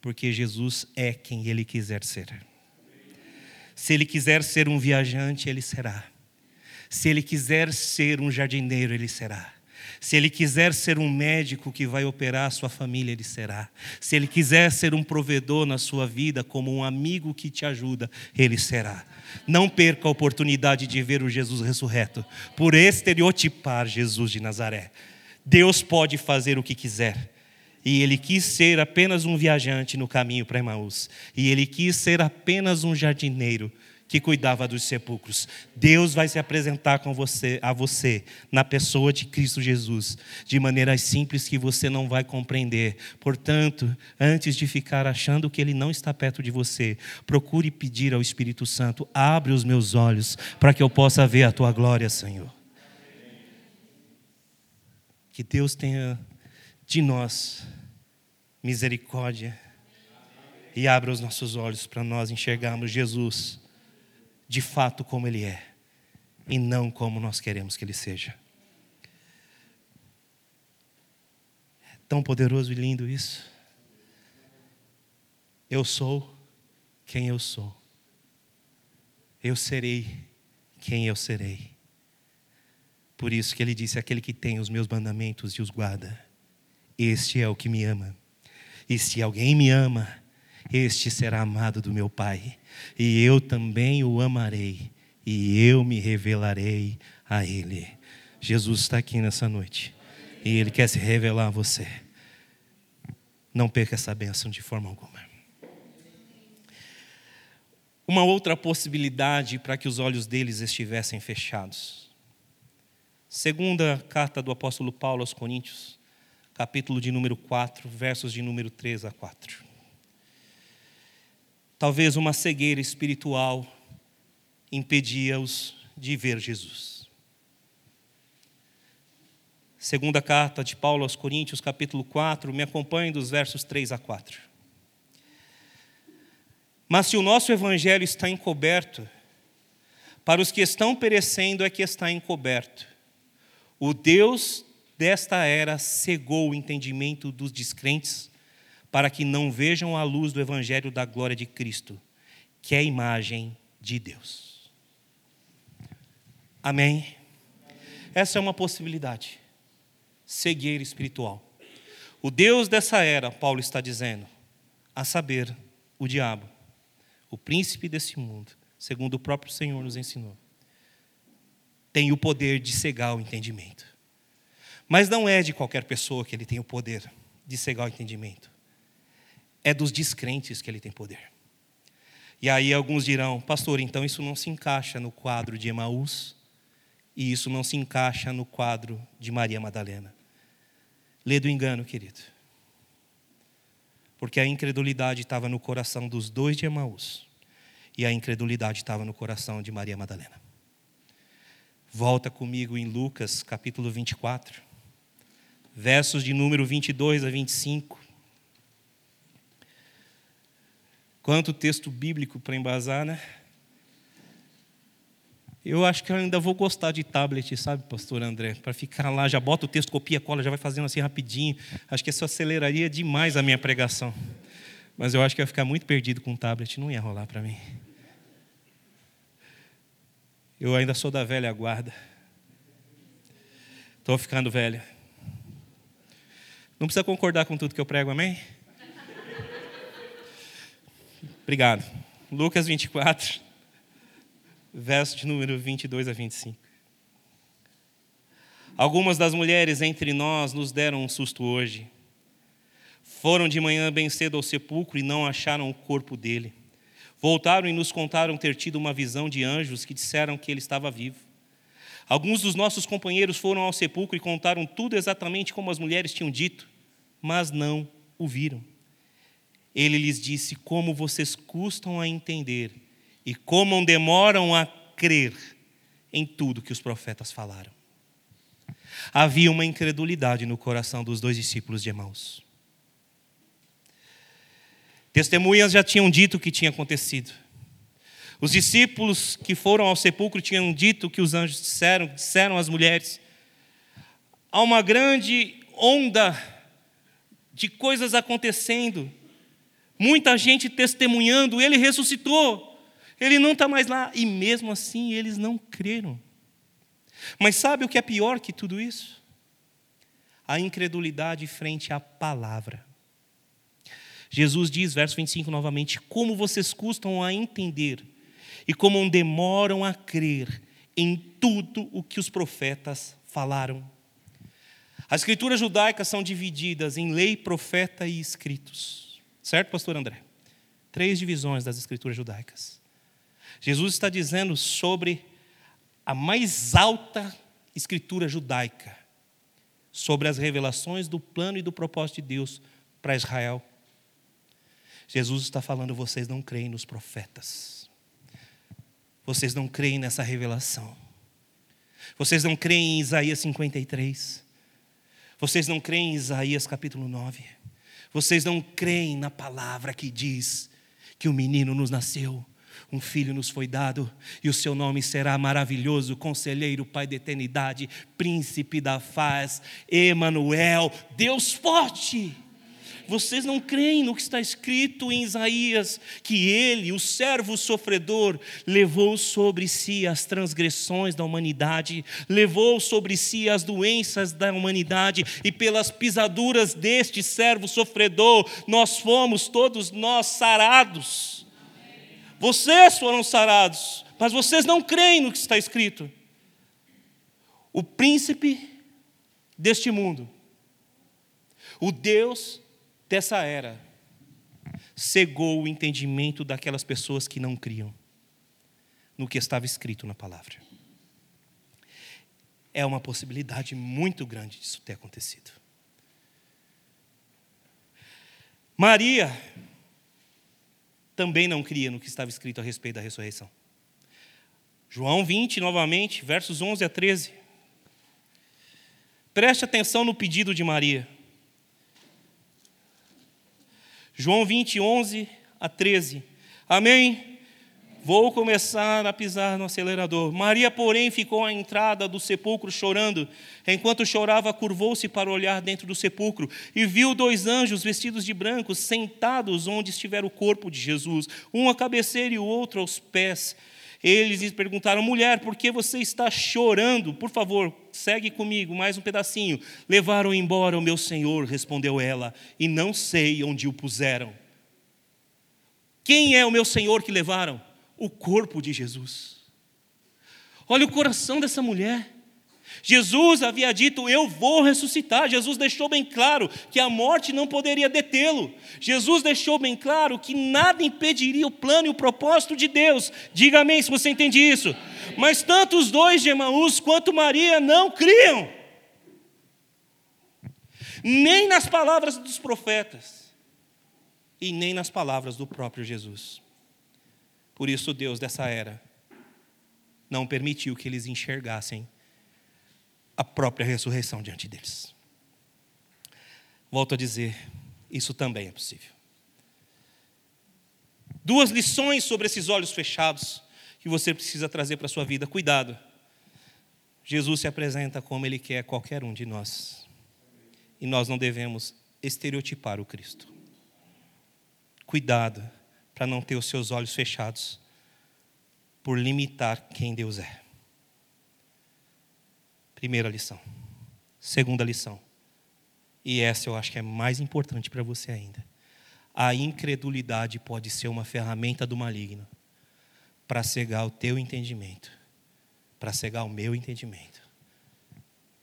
porque Jesus é quem ele quiser ser. Se ele quiser ser um viajante, ele será. Se ele quiser ser um jardineiro, ele será. Se ele quiser ser um médico que vai operar a sua família, ele será. Se ele quiser ser um provedor na sua vida, como um amigo que te ajuda, ele será. Não perca a oportunidade de ver o Jesus ressurreto, por estereotipar Jesus de Nazaré. Deus pode fazer o que quiser. E ele quis ser apenas um viajante no caminho para Emaús. E ele quis ser apenas um jardineiro que cuidava dos sepulcros. Deus vai se apresentar com você, a você na pessoa de Cristo Jesus, de maneiras simples que você não vai compreender. Portanto, antes de ficar achando que ele não está perto de você, procure pedir ao Espírito Santo: abre os meus olhos para que eu possa ver a tua glória, Senhor. Que Deus tenha de nós misericórdia e abra os nossos olhos para nós enxergarmos Jesus de fato como Ele é e não como nós queremos que Ele seja. É tão poderoso e lindo isso. Eu sou quem eu sou. Eu serei quem eu serei. Por isso que ele disse: aquele que tem os meus mandamentos e os guarda, este é o que me ama. E se alguém me ama, este será amado do meu Pai, e eu também o amarei, e eu me revelarei a Ele. Jesus está aqui nessa noite, e Ele quer se revelar a você. Não perca essa bênção de forma alguma. Uma outra possibilidade para que os olhos deles estivessem fechados. Segunda carta do apóstolo Paulo aos Coríntios, capítulo de número 4, versos de número 3 a 4 talvez uma cegueira espiritual impedia-os de ver Jesus. Segunda carta de Paulo aos Coríntios, capítulo 4, me acompanhe dos versos 3 a 4. Mas se o nosso evangelho está encoberto, para os que estão perecendo é que está encoberto. O Deus desta era cegou o entendimento dos descrentes para que não vejam a luz do Evangelho da glória de Cristo, que é a imagem de Deus. Amém? Essa é uma possibilidade. Cegueira espiritual. O Deus dessa era, Paulo está dizendo, a saber, o diabo, o príncipe desse mundo, segundo o próprio Senhor nos ensinou, tem o poder de cegar o entendimento. Mas não é de qualquer pessoa que ele tem o poder de cegar o entendimento é dos descrentes que ele tem poder. E aí alguns dirão, pastor, então isso não se encaixa no quadro de Emaús, e isso não se encaixa no quadro de Maria Madalena. Lê do engano, querido. Porque a incredulidade estava no coração dos dois de Emaús, e a incredulidade estava no coração de Maria Madalena. Volta comigo em Lucas capítulo 24, versos de número 22 a 25. Quanto texto bíblico para embasar, né? Eu acho que eu ainda vou gostar de tablet, sabe, pastor André? Para ficar lá, já bota o texto, copia, cola, já vai fazendo assim rapidinho. Acho que isso aceleraria demais a minha pregação. Mas eu acho que eu ia ficar muito perdido com o tablet, não ia rolar para mim. Eu ainda sou da velha guarda. Estou ficando velha. Não precisa concordar com tudo que eu prego, amém? Obrigado. Lucas 24, verso de número 22 a 25. Algumas das mulheres entre nós nos deram um susto hoje. Foram de manhã bem cedo ao sepulcro e não acharam o corpo dele. Voltaram e nos contaram ter tido uma visão de anjos que disseram que ele estava vivo. Alguns dos nossos companheiros foram ao sepulcro e contaram tudo exatamente como as mulheres tinham dito, mas não o viram. Ele lhes disse: Como vocês custam a entender e como demoram a crer em tudo que os profetas falaram. Havia uma incredulidade no coração dos dois discípulos de Emaús. Testemunhas já tinham dito o que tinha acontecido. Os discípulos que foram ao sepulcro tinham dito o que os anjos disseram, disseram às mulheres. Há uma grande onda de coisas acontecendo, muita gente testemunhando, ele ressuscitou, ele não está mais lá, e mesmo assim eles não creram. Mas sabe o que é pior que tudo isso? A incredulidade frente à palavra. Jesus diz, verso 25 novamente: Como vocês custam a entender e como demoram a crer em tudo o que os profetas falaram. As escrituras judaicas são divididas em lei, profeta e escritos. Certo, pastor André? Três divisões das escrituras judaicas. Jesus está dizendo sobre a mais alta escritura judaica, sobre as revelações do plano e do propósito de Deus para Israel. Jesus está falando: vocês não creem nos profetas, vocês não creem nessa revelação, vocês não creem em Isaías 53, vocês não creem em Isaías capítulo 9, vocês não creem na palavra que diz que o menino nos nasceu, um filho nos foi dado, e o seu nome será maravilhoso, conselheiro, Pai da eternidade, príncipe da paz, Emanuel, Deus forte. Vocês não creem no que está escrito em Isaías, que ele, o servo sofredor, levou sobre si as transgressões da humanidade, levou sobre si as doenças da humanidade, e pelas pisaduras deste servo sofredor, nós fomos todos nós sarados. Vocês foram sarados, mas vocês não creem no que está escrito. O príncipe deste mundo, o Deus dessa era cegou o entendimento daquelas pessoas que não criam no que estava escrito na palavra. É uma possibilidade muito grande disso ter acontecido. Maria também não cria no que estava escrito a respeito da ressurreição. João 20, novamente, versos 11 a 13. Preste atenção no pedido de Maria. João 20, 11 a 13. Amém? Vou começar a pisar no acelerador. Maria, porém, ficou à entrada do sepulcro chorando. Enquanto chorava, curvou-se para olhar dentro do sepulcro e viu dois anjos vestidos de branco sentados onde estivera o corpo de Jesus, um à cabeceira e o outro aos pés. Eles lhe perguntaram: mulher, por que você está chorando? Por favor, segue comigo mais um pedacinho. Levaram embora o meu senhor, respondeu ela, e não sei onde o puseram. Quem é o meu senhor que levaram? O corpo de Jesus. Olha o coração dessa mulher. Jesus havia dito: Eu vou ressuscitar. Jesus deixou bem claro que a morte não poderia detê-lo. Jesus deixou bem claro que nada impediria o plano e o propósito de Deus. Diga amém se você entende isso. Mas tanto os dois de Emaús quanto Maria não criam, nem nas palavras dos profetas, e nem nas palavras do próprio Jesus. Por isso, Deus dessa era não permitiu que eles enxergassem a própria ressurreição diante deles. Volto a dizer, isso também é possível. Duas lições sobre esses olhos fechados que você precisa trazer para a sua vida. Cuidado. Jesus se apresenta como Ele quer qualquer um de nós. E nós não devemos estereotipar o Cristo. Cuidado para não ter os seus olhos fechados por limitar quem Deus é. Primeira lição. Segunda lição. E essa eu acho que é mais importante para você ainda. A incredulidade pode ser uma ferramenta do maligno para cegar o teu entendimento, para cegar o meu entendimento,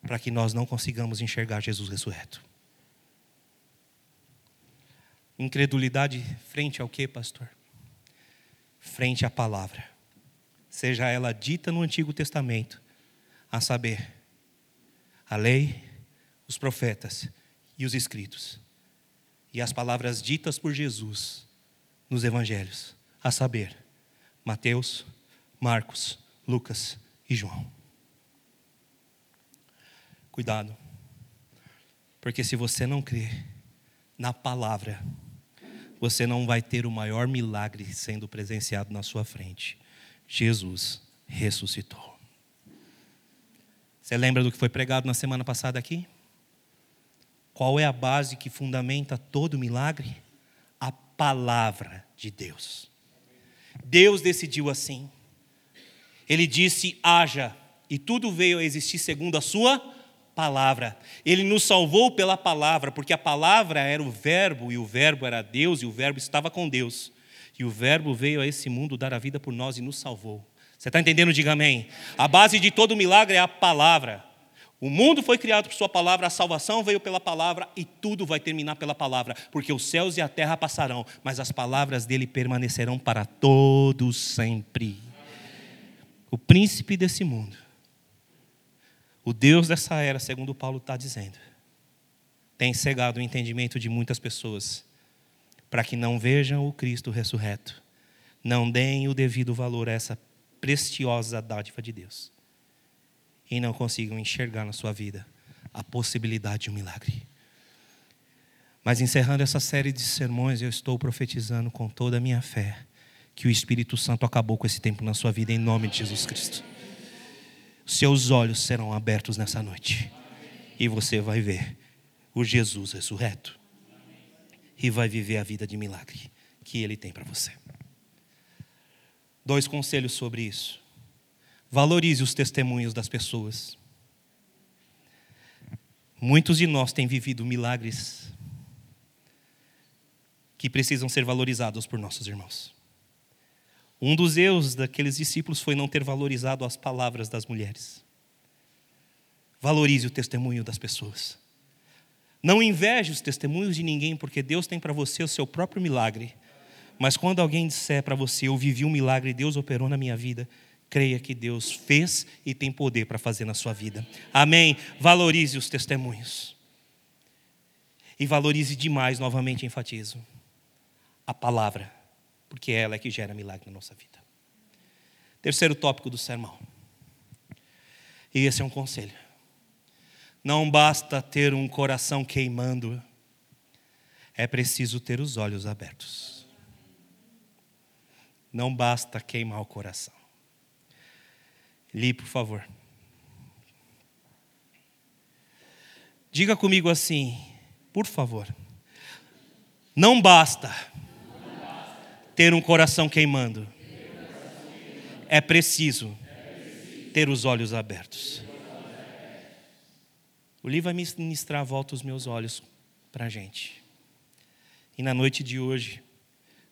para que nós não consigamos enxergar Jesus ressurreto. Incredulidade frente ao que, pastor? Frente à palavra, seja ela dita no Antigo Testamento, a saber, a lei, os profetas e os escritos, e as palavras ditas por Jesus nos evangelhos, a saber, Mateus, Marcos, Lucas e João. Cuidado. Porque se você não crê na palavra, você não vai ter o maior milagre sendo presenciado na sua frente. Jesus ressuscitou. Você lembra do que foi pregado na semana passada aqui? Qual é a base que fundamenta todo milagre? A palavra de Deus. Deus decidiu assim. Ele disse: haja, e tudo veio a existir segundo a sua palavra. Ele nos salvou pela palavra, porque a palavra era o Verbo, e o Verbo era Deus, e o Verbo estava com Deus. E o Verbo veio a esse mundo dar a vida por nós e nos salvou. Você está entendendo? Diga amém. A base de todo milagre é a palavra. O mundo foi criado por Sua palavra, a salvação veio pela palavra e tudo vai terminar pela palavra, porque os céus e a terra passarão, mas as palavras dele permanecerão para todos sempre. O príncipe desse mundo o Deus dessa era, segundo Paulo está dizendo, tem cegado o entendimento de muitas pessoas para que não vejam o Cristo ressurreto, não deem o devido valor a essa preciosa dádiva de Deus e não consigam enxergar na sua vida a possibilidade de um milagre. Mas encerrando essa série de sermões, eu estou profetizando com toda a minha fé que o Espírito Santo acabou com esse tempo na sua vida em nome de Jesus Cristo seus olhos serão abertos nessa noite. E você vai ver o Jesus ressurreto. E vai viver a vida de milagre que Ele tem para você. Dois conselhos sobre isso. Valorize os testemunhos das pessoas. Muitos de nós têm vivido milagres que precisam ser valorizados por nossos irmãos. Um dos erros daqueles discípulos foi não ter valorizado as palavras das mulheres. Valorize o testemunho das pessoas. Não inveje os testemunhos de ninguém, porque Deus tem para você o seu próprio milagre. Mas quando alguém disser para você, eu vivi um milagre, Deus operou na minha vida, creia que Deus fez e tem poder para fazer na sua vida. Amém? Valorize os testemunhos. E valorize demais, novamente enfatizo, a palavra porque ela é que gera milagre na nossa vida. Terceiro tópico do sermão. E esse é um conselho. Não basta ter um coração queimando, é preciso ter os olhos abertos. Não basta queimar o coração. Li, por favor. Diga comigo assim, por favor. Não basta ter um coração queimando. É preciso ter os olhos abertos. O livro vai ministrar volta os meus olhos para a gente. E na noite de hoje,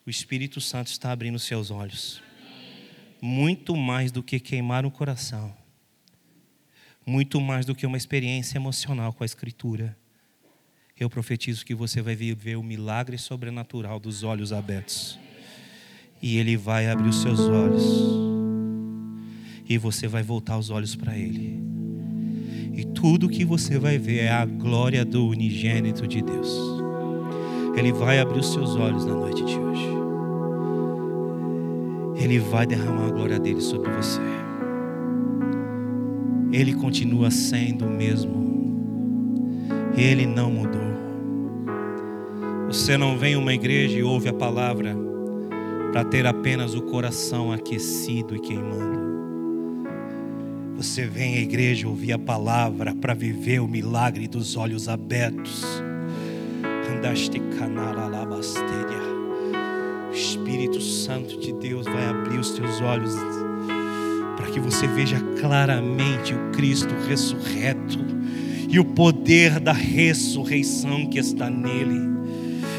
o Espírito Santo está abrindo seus olhos. Muito mais do que queimar o coração. Muito mais do que uma experiência emocional com a Escritura. Eu profetizo que você vai viver o milagre sobrenatural dos olhos abertos e Ele vai abrir os seus olhos, e você vai voltar os olhos para Ele, e tudo que você vai ver é a glória do unigênito de Deus. Ele vai abrir os seus olhos na noite de hoje. Ele vai derramar a glória dele sobre você. Ele continua sendo o mesmo. Ele não mudou. Você não vem a uma igreja e ouve a palavra para ter apenas o coração aquecido e queimando. Você vem à igreja ouvir a palavra para viver o milagre dos olhos abertos. O Espírito Santo de Deus vai abrir os teus olhos para que você veja claramente o Cristo ressurreto e o poder da ressurreição que está nele.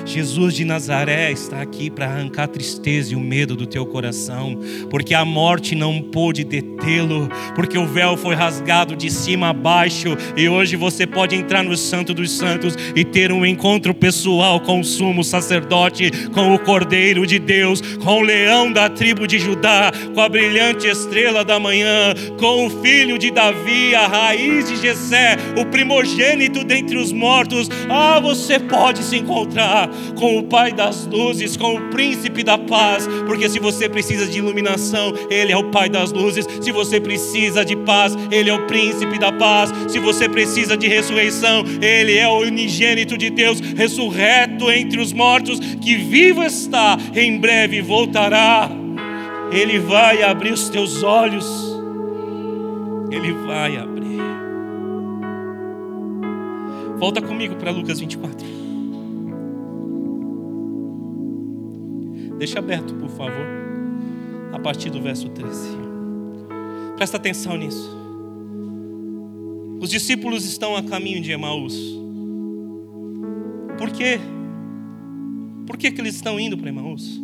Jesus de Nazaré está aqui para arrancar a tristeza e o medo do teu coração, porque a morte não pôde detê-lo, porque o véu foi rasgado de cima a baixo e hoje você pode entrar no Santo dos Santos e ter um encontro pessoal com o sumo sacerdote, com o Cordeiro de Deus, com o leão da tribo de Judá, com a brilhante estrela da manhã, com o filho de Davi, a raiz de Jessé, o primogênito dentre os mortos. Ah, você pode se encontrar com o Pai das luzes, com o Príncipe da paz, porque se você precisa de iluminação, Ele é o Pai das luzes. Se você precisa de paz, Ele é o príncipe da paz. Se você precisa de ressurreição, Ele é o unigênito de Deus, ressurreto entre os mortos, que vivo está, em breve voltará. Ele vai abrir os teus olhos. Ele vai abrir. Volta comigo para Lucas 24. Deixa aberto, por favor, a partir do verso 13. Presta atenção nisso. Os discípulos estão a caminho de Emaús. Por quê? Por que, que eles estão indo para Emaús?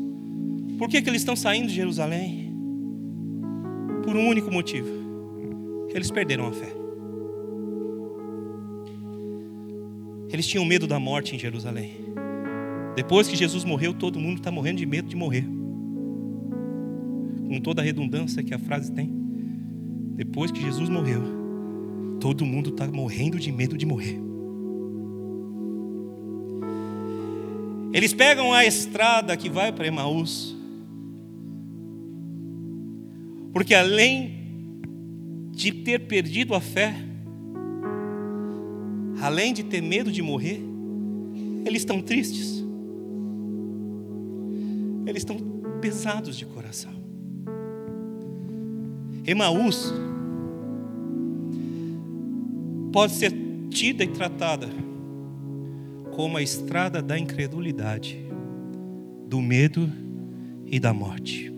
Por que, que eles estão saindo de Jerusalém? Por um único motivo: eles perderam a fé. Eles tinham medo da morte em Jerusalém. Depois que Jesus morreu, todo mundo está morrendo de medo de morrer. Com toda a redundância que a frase tem. Depois que Jesus morreu, todo mundo está morrendo de medo de morrer. Eles pegam a estrada que vai para Emaús. Porque além de ter perdido a fé, além de ter medo de morrer, eles estão tristes. Eles estão pesados de coração. Emaús pode ser tida e tratada como a estrada da incredulidade, do medo e da morte.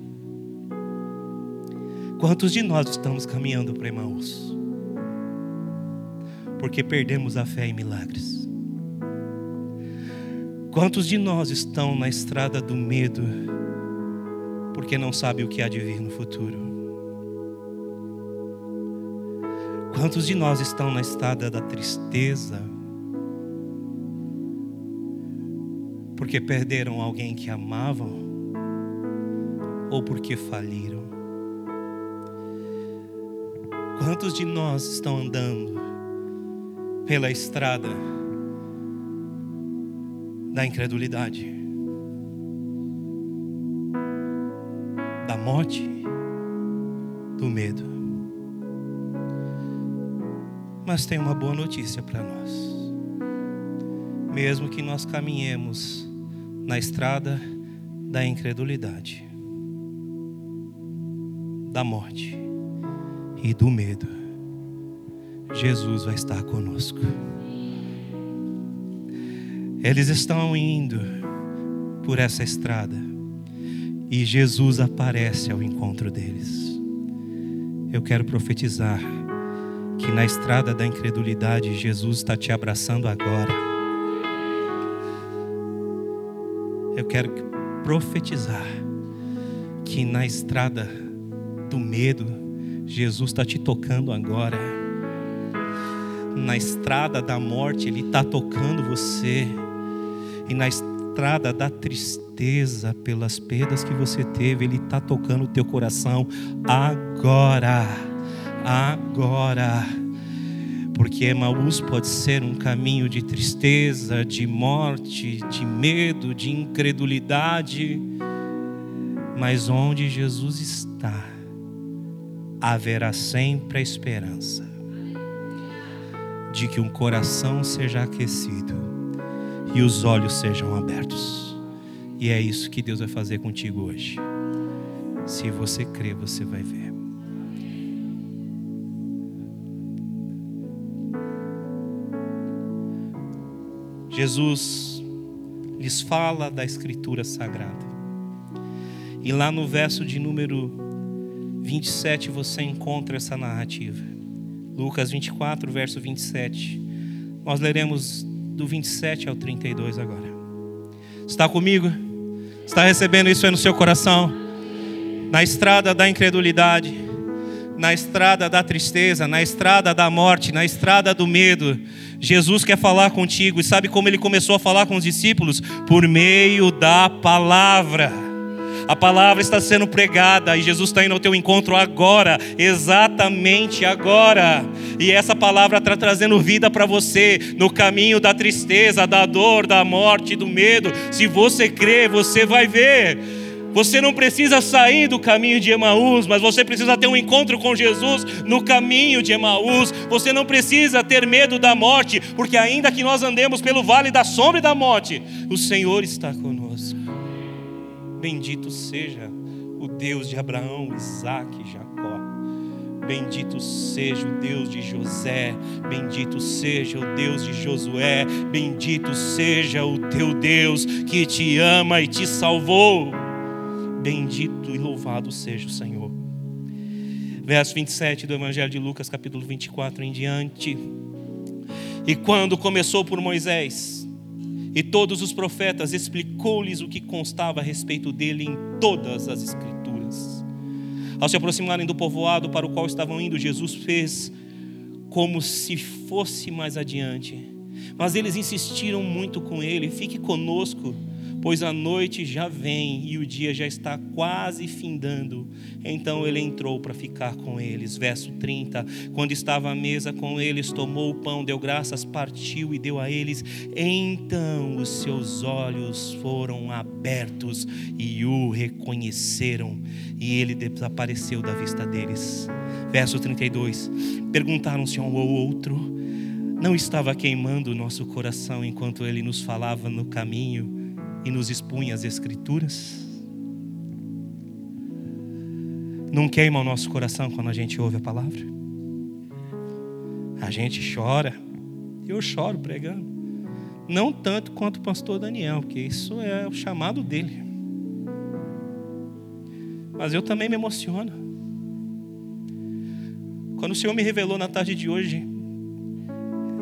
Quantos de nós estamos caminhando para Emaús? Porque perdemos a fé em milagres. Quantos de nós estão na estrada do medo porque não sabe o que há de vir no futuro? Quantos de nós estão na estrada da tristeza porque perderam alguém que amavam ou porque faliram? Quantos de nós estão andando pela estrada da incredulidade, da morte, do medo. Mas tem uma boa notícia para nós. Mesmo que nós caminhemos na estrada da incredulidade, da morte e do medo, Jesus vai estar conosco. Eles estão indo por essa estrada e Jesus aparece ao encontro deles. Eu quero profetizar que na estrada da incredulidade Jesus está te abraçando agora. Eu quero profetizar que na estrada do medo Jesus está te tocando agora. Na estrada da morte Ele está tocando você e na estrada da tristeza pelas perdas que você teve, Ele está tocando o teu coração agora, agora. Porque Emaús pode ser um caminho de tristeza, de morte, de medo, de incredulidade, mas onde Jesus está, haverá sempre a esperança de que um coração seja aquecido e os olhos sejam abertos. E é isso que Deus vai fazer contigo hoje. Se você crer, você vai ver. Jesus lhes fala da Escritura Sagrada. E lá no verso de número 27 você encontra essa narrativa. Lucas 24, verso 27. Nós leremos do 27 ao 32 agora. Está comigo? Está recebendo isso aí no seu coração? Na estrada da incredulidade, na estrada da tristeza, na estrada da morte, na estrada do medo, Jesus quer falar contigo. E sabe como ele começou a falar com os discípulos? Por meio da palavra. A palavra está sendo pregada e Jesus está indo ao teu encontro agora, exatamente agora. E essa palavra está trazendo vida para você no caminho da tristeza, da dor, da morte, do medo. Se você crer, você vai ver. Você não precisa sair do caminho de Emaús, mas você precisa ter um encontro com Jesus no caminho de Emaús. Você não precisa ter medo da morte, porque ainda que nós andemos pelo vale da sombra e da morte, o Senhor está conosco. Bendito seja o Deus de Abraão, Isaac e Jacó. Bendito seja o Deus de José, bendito seja o Deus de Josué, bendito seja o teu Deus que te ama e te salvou. Bendito e louvado seja o Senhor. Verso 27 do Evangelho de Lucas, capítulo 24 em diante. E quando começou por Moisés e todos os profetas, explicou-lhes o que constava a respeito dele em todas as Escrituras ao se aproximarem do povoado para o qual estavam indo, Jesus fez como se fosse mais adiante. Mas eles insistiram muito com ele: fique conosco pois a noite já vem e o dia já está quase findando. Então ele entrou para ficar com eles. Verso 30. Quando estava à mesa com eles, tomou o pão, deu graças, partiu e deu a eles. Então os seus olhos foram abertos e o reconheceram, e ele desapareceu da vista deles. Verso 32. Perguntaram-se um ao outro: Não estava queimando o nosso coração enquanto ele nos falava no caminho? E nos expunha as Escrituras? Não queima o nosso coração quando a gente ouve a palavra? A gente chora. Eu choro pregando. Não tanto quanto o pastor Daniel, porque isso é o chamado dele. Mas eu também me emociono. Quando o Senhor me revelou na tarde de hoje,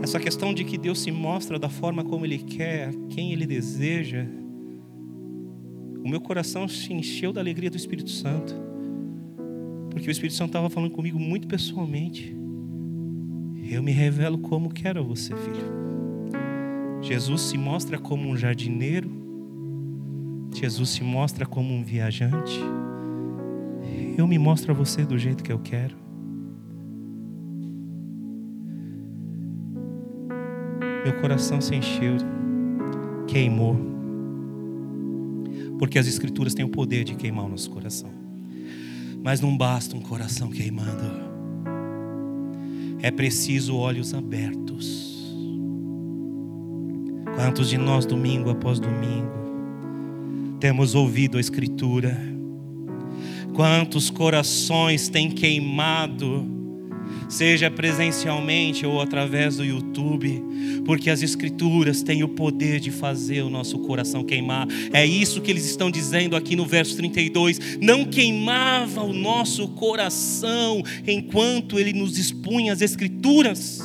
essa questão de que Deus se mostra da forma como Ele quer, quem Ele deseja, o meu coração se encheu da alegria do Espírito Santo, porque o Espírito Santo estava falando comigo muito pessoalmente. Eu me revelo como quero você, filho. Jesus se mostra como um jardineiro, Jesus se mostra como um viajante. Eu me mostro a você do jeito que eu quero. Meu coração se encheu, queimou porque as Escrituras têm o poder de queimar o nosso coração. Mas não basta um coração queimando, é preciso olhos abertos. Quantos de nós, domingo após domingo, temos ouvido a Escritura? Quantos corações têm queimado? Seja presencialmente ou através do YouTube, porque as Escrituras têm o poder de fazer o nosso coração queimar. É isso que eles estão dizendo aqui no verso 32. Não queimava o nosso coração enquanto ele nos expunha as Escrituras.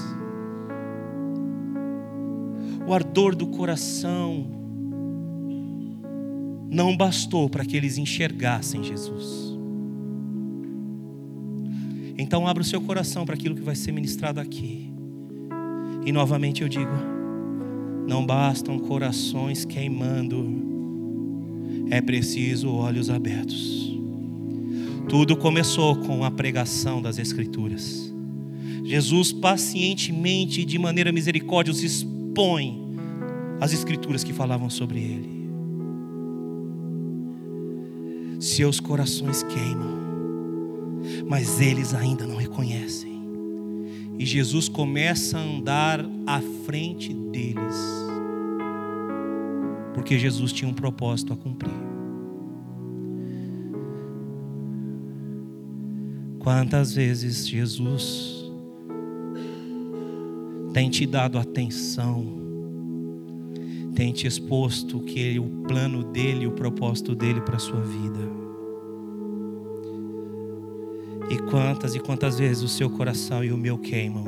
O ardor do coração não bastou para que eles enxergassem Jesus. Então abra o seu coração para aquilo que vai ser ministrado aqui. E novamente eu digo: não bastam corações queimando, é preciso olhos abertos. Tudo começou com a pregação das Escrituras. Jesus pacientemente e de maneira misericórdia expõe as Escrituras que falavam sobre Ele. Seus corações queimam mas eles ainda não reconhecem. E Jesus começa a andar à frente deles, porque Jesus tinha um propósito a cumprir. Quantas vezes Jesus tem te dado atenção, tem te exposto que o plano dele, o propósito dele para a sua vida. Quantas e quantas vezes o seu coração e o meu queimam,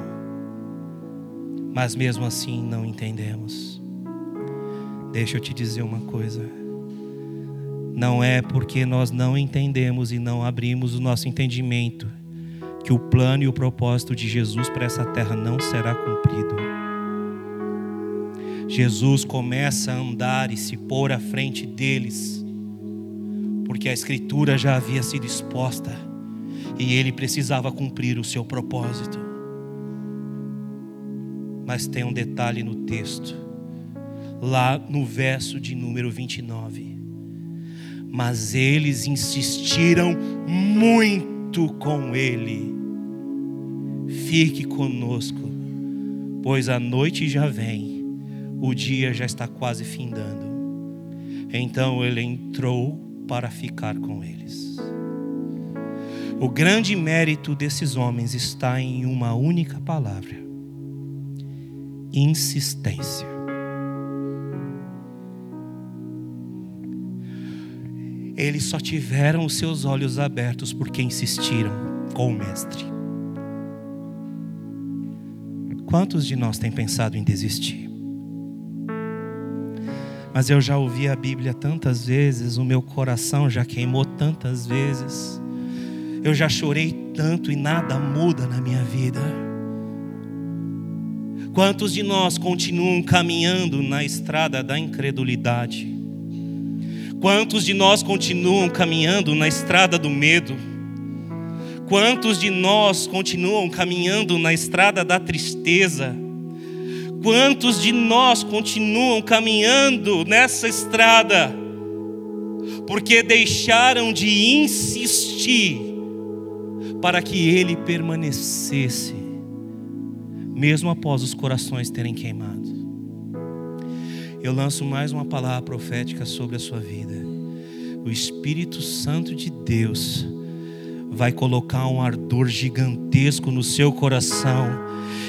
mas mesmo assim não entendemos. Deixa eu te dizer uma coisa. Não é porque nós não entendemos e não abrimos o nosso entendimento que o plano e o propósito de Jesus para essa terra não será cumprido. Jesus começa a andar e se pôr à frente deles, porque a Escritura já havia sido exposta e ele precisava cumprir o seu propósito. Mas tem um detalhe no texto, lá no verso de número 29. mas eles insistiram muito com ele. Fique conosco, pois a noite já vem, o dia já está quase findando. Então ele entrou para ficar com eles. O grande mérito desses homens está em uma única palavra: insistência. Eles só tiveram os seus olhos abertos porque insistiram com o Mestre. Quantos de nós têm pensado em desistir? Mas eu já ouvi a Bíblia tantas vezes, o meu coração já queimou tantas vezes, eu já chorei tanto e nada muda na minha vida. Quantos de nós continuam caminhando na estrada da incredulidade? Quantos de nós continuam caminhando na estrada do medo? Quantos de nós continuam caminhando na estrada da tristeza? Quantos de nós continuam caminhando nessa estrada porque deixaram de insistir para que ele permanecesse, mesmo após os corações terem queimado? eu lanço mais uma palavra profética sobre a sua vida. O Espírito Santo de Deus vai colocar um ardor gigantesco no seu coração.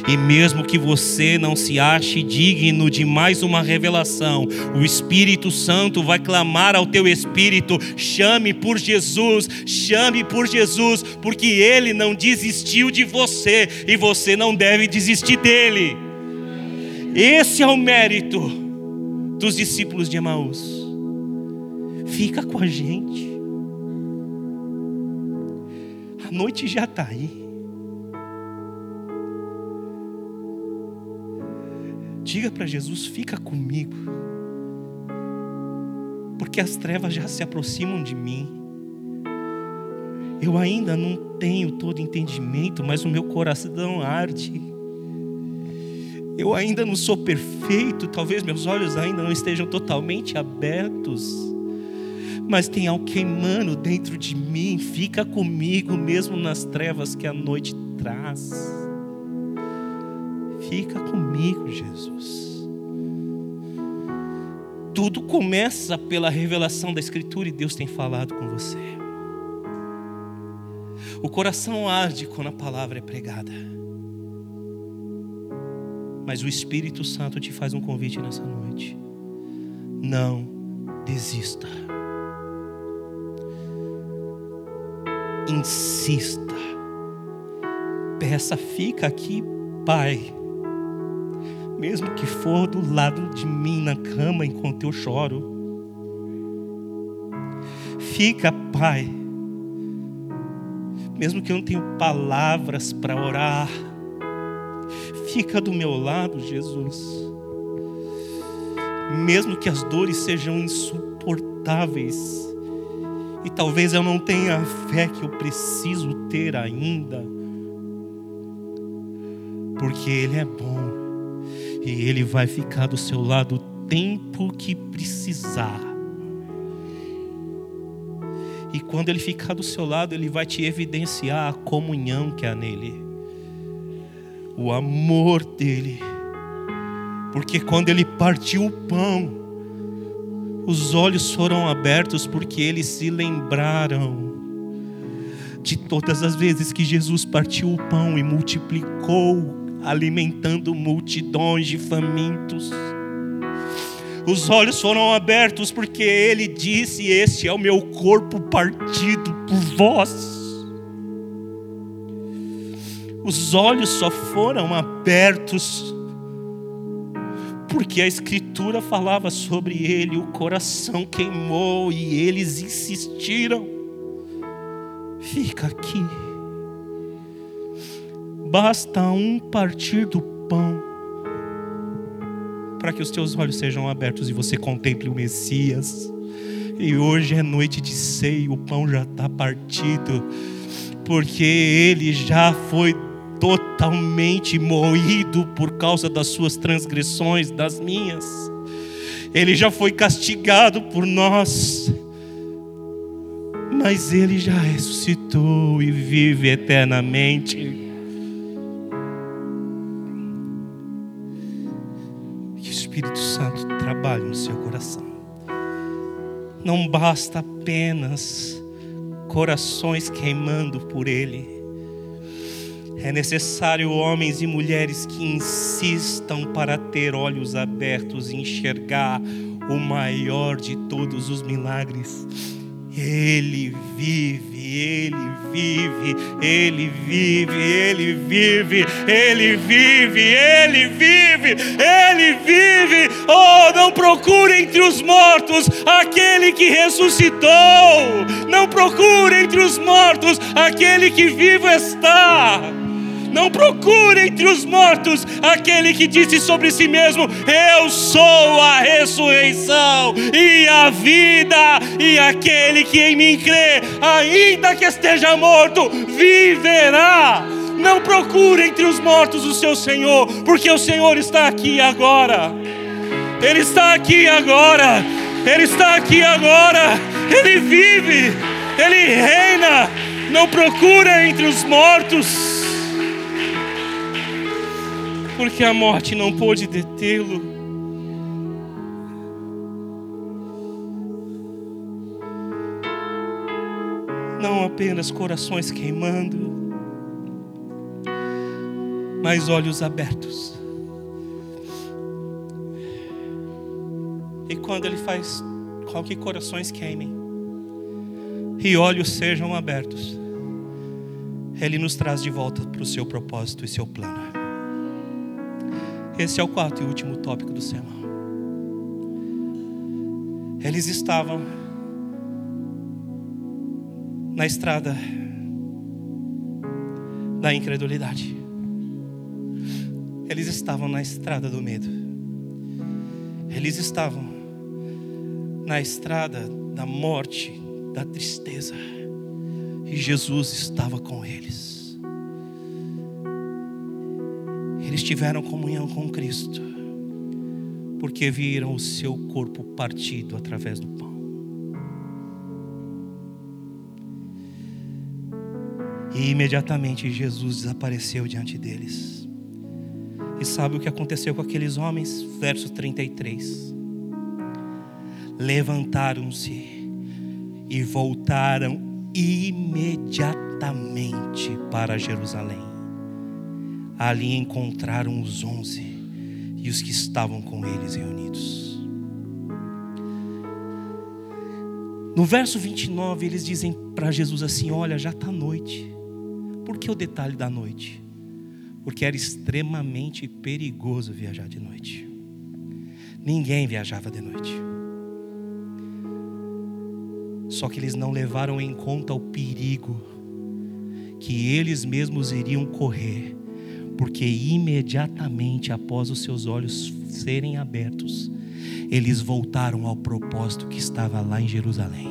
E mesmo que você não se ache digno de mais uma revelação, o Espírito Santo vai clamar ao teu espírito: chame por Jesus, chame por Jesus, porque ele não desistiu de você e você não deve desistir dele. Esse é o mérito dos discípulos de Emaús. Fica com a gente. A noite já está aí. Diga para Jesus: fica comigo, porque as trevas já se aproximam de mim. Eu ainda não tenho todo entendimento, mas o meu coração arde eu ainda não sou perfeito, talvez meus olhos ainda não estejam totalmente abertos, mas tem algo queimando dentro de mim, fica comigo mesmo nas trevas que a noite traz. Fica comigo, Jesus. Tudo começa pela revelação da Escritura e Deus tem falado com você. O coração arde quando a palavra é pregada. Mas o Espírito Santo te faz um convite nessa noite. Não desista. Insista. Peça, fica aqui, Pai. Mesmo que for do lado de mim na cama enquanto eu choro. Fica, Pai. Mesmo que eu não tenha palavras para orar Fica do meu lado, Jesus. Mesmo que as dores sejam insuportáveis, e talvez eu não tenha a fé que eu preciso ter ainda, porque Ele é bom e Ele vai ficar do seu lado o tempo que precisar. E quando Ele ficar do seu lado, Ele vai te evidenciar a comunhão que há nele o amor dele. Porque quando ele partiu o pão, os olhos foram abertos porque eles se lembraram de todas as vezes que Jesus partiu o pão e multiplicou, alimentando multidões de famintos. Os olhos foram abertos porque ele disse: Este é o meu corpo partido por vós. Os olhos só foram abertos porque a Escritura falava sobre ele, o coração queimou e eles insistiram. Fica aqui. Basta um partir do pão para que os teus olhos sejam abertos e você contemple o Messias. E hoje é noite de ceia, o pão já está partido, porque ele já foi totalmente moído por causa das suas transgressões, das minhas. Ele já foi castigado por nós. mas ele já ressuscitou e vive eternamente. Que o Espírito Santo trabalhe no seu coração. Não basta apenas corações queimando por Ele. É necessário homens e mulheres que insistam para ter olhos abertos e enxergar o maior de todos os milagres. Ele vive, ele vive, ele vive, ele vive, ele vive, ele vive, ele vive. Oh, não procure entre os mortos aquele que ressuscitou. Não procure entre os mortos aquele que vivo está. Não procure entre os mortos aquele que disse sobre si mesmo: Eu sou a ressurreição e a vida, e aquele que em mim crê, ainda que esteja morto, viverá. Não procure entre os mortos o seu Senhor, porque o Senhor está aqui agora. Ele está aqui agora. Ele está aqui agora. Ele vive. Ele reina. Não procura entre os mortos porque a morte não pôde detê-lo. Não apenas corações queimando, mas olhos abertos. E quando Ele faz com que corações queimem e olhos sejam abertos, Ele nos traz de volta para o seu propósito e seu plano. Esse é o quarto e último tópico do sermão. Eles estavam na estrada da incredulidade. Eles estavam na estrada do medo. Eles estavam na estrada da morte, da tristeza. E Jesus estava com eles. Eles tiveram comunhão com Cristo, porque viram o seu corpo partido através do pão. E imediatamente Jesus desapareceu diante deles. E sabe o que aconteceu com aqueles homens? Verso 33. Levantaram-se e voltaram imediatamente para Jerusalém. Ali encontraram os onze e os que estavam com eles reunidos. No verso 29, eles dizem para Jesus assim: Olha, já está noite. Por que o detalhe da noite? Porque era extremamente perigoso viajar de noite. Ninguém viajava de noite. Só que eles não levaram em conta o perigo que eles mesmos iriam correr porque imediatamente após os seus olhos serem abertos, eles voltaram ao propósito que estava lá em Jerusalém.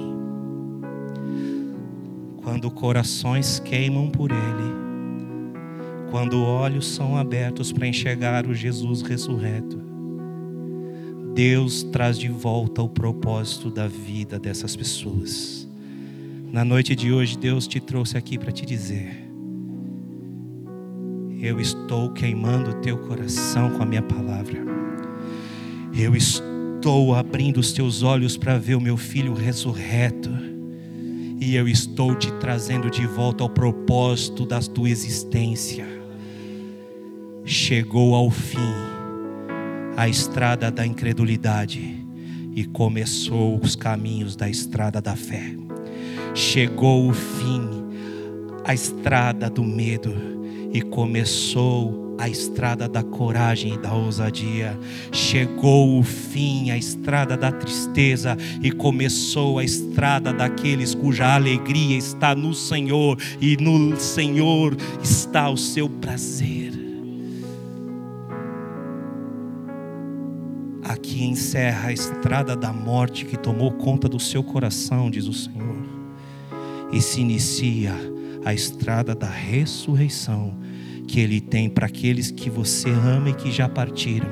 Quando corações queimam por Ele, quando olhos são abertos para enxergar o Jesus ressurreto, Deus traz de volta o propósito da vida dessas pessoas. Na noite de hoje, Deus te trouxe aqui para te dizer eu estou queimando o teu coração com a minha palavra. Eu estou abrindo os teus olhos para ver o meu filho ressurreto. E eu estou te trazendo de volta ao propósito da tua existência. Chegou ao fim a estrada da incredulidade e começou os caminhos da estrada da fé. Chegou o fim a estrada do medo e começou a estrada da coragem e da ousadia. Chegou o fim, a estrada da tristeza, e começou a estrada daqueles cuja alegria está no Senhor, e no Senhor está o seu prazer. Aqui encerra a estrada da morte que tomou conta do seu coração, diz o Senhor, e se inicia a estrada da ressurreição que Ele tem para aqueles que você ama e que já partiram,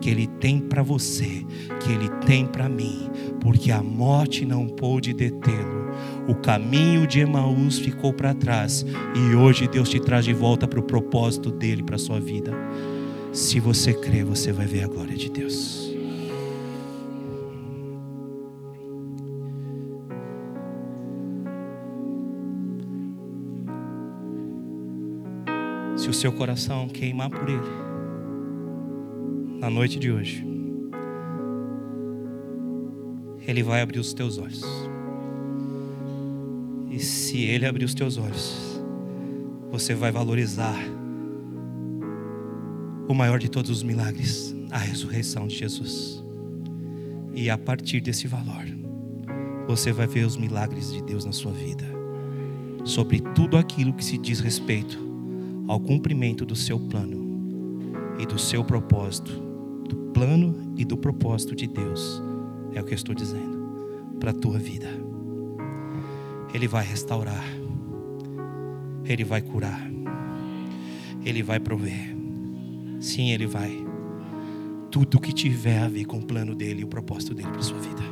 que Ele tem para você, que Ele tem para mim, porque a morte não pôde detê-lo, O caminho de Emaús ficou para trás e hoje Deus te traz de volta para o propósito dele para sua vida. Se você crer, você vai ver a glória de Deus. O seu coração queimar por Ele, na noite de hoje, Ele vai abrir os teus olhos. E se Ele abrir os teus olhos, você vai valorizar o maior de todos os milagres, a ressurreição de Jesus. E a partir desse valor, você vai ver os milagres de Deus na sua vida, sobre tudo aquilo que se diz respeito ao cumprimento do seu plano e do seu propósito, do plano e do propósito de Deus, é o que eu estou dizendo, para a tua vida. Ele vai restaurar, Ele vai curar, Ele vai prover. Sim, Ele vai. Tudo que tiver a ver com o plano dele e o propósito dele para a sua vida.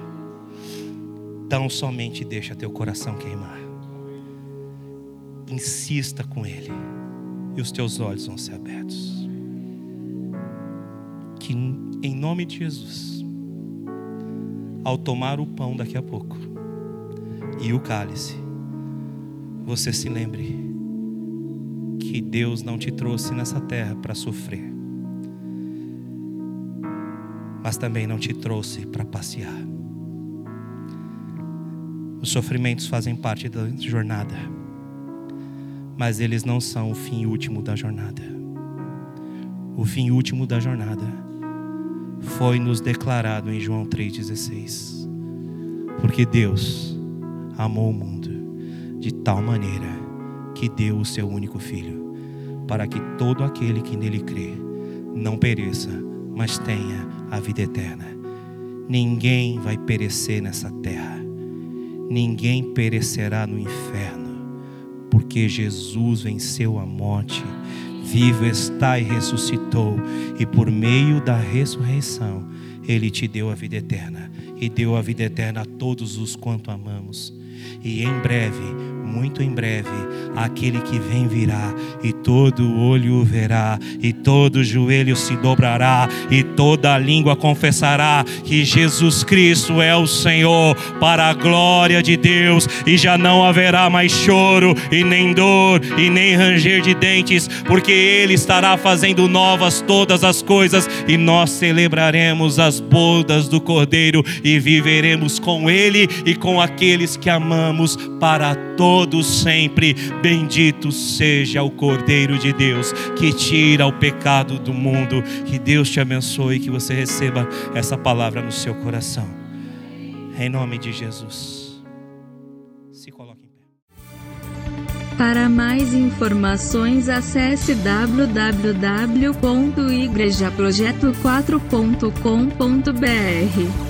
Tão somente deixa teu coração queimar. Insista com Ele e os teus olhos vão ser abertos. Que em nome de Jesus, ao tomar o pão daqui a pouco e o cálice, você se lembre que Deus não te trouxe nessa terra para sofrer, mas também não te trouxe para passear. Os sofrimentos fazem parte da jornada mas eles não são o fim último da jornada. O fim último da jornada foi nos declarado em João 3,16. Porque Deus amou o mundo de tal maneira que deu o seu único filho, para que todo aquele que nele crê não pereça, mas tenha a vida eterna. Ninguém vai perecer nessa terra, ninguém perecerá no inferno porque Jesus venceu a morte, vivo está e ressuscitou, e por meio da ressurreição, Ele te deu a vida eterna, e deu a vida eterna a todos os quanto amamos. E em breve, muito em breve, aquele que vem virá, e todo olho o verá, e todo joelho se dobrará, e toda língua confessará que Jesus Cristo é o Senhor, para a glória de Deus, e já não haverá mais choro, e nem dor, e nem ranger de dentes, porque Ele estará fazendo novas todas as coisas, e nós celebraremos as bodas do Cordeiro, e viveremos com Ele e com aqueles que amamos para todos sempre. Bendito seja o Cordeiro de Deus que tira o pecado do mundo. Que Deus te abençoe e que você receba essa palavra no seu coração. Em nome de Jesus. Se coloque em pé. Para mais informações, acesse www.igrejaprojeto4.com.br.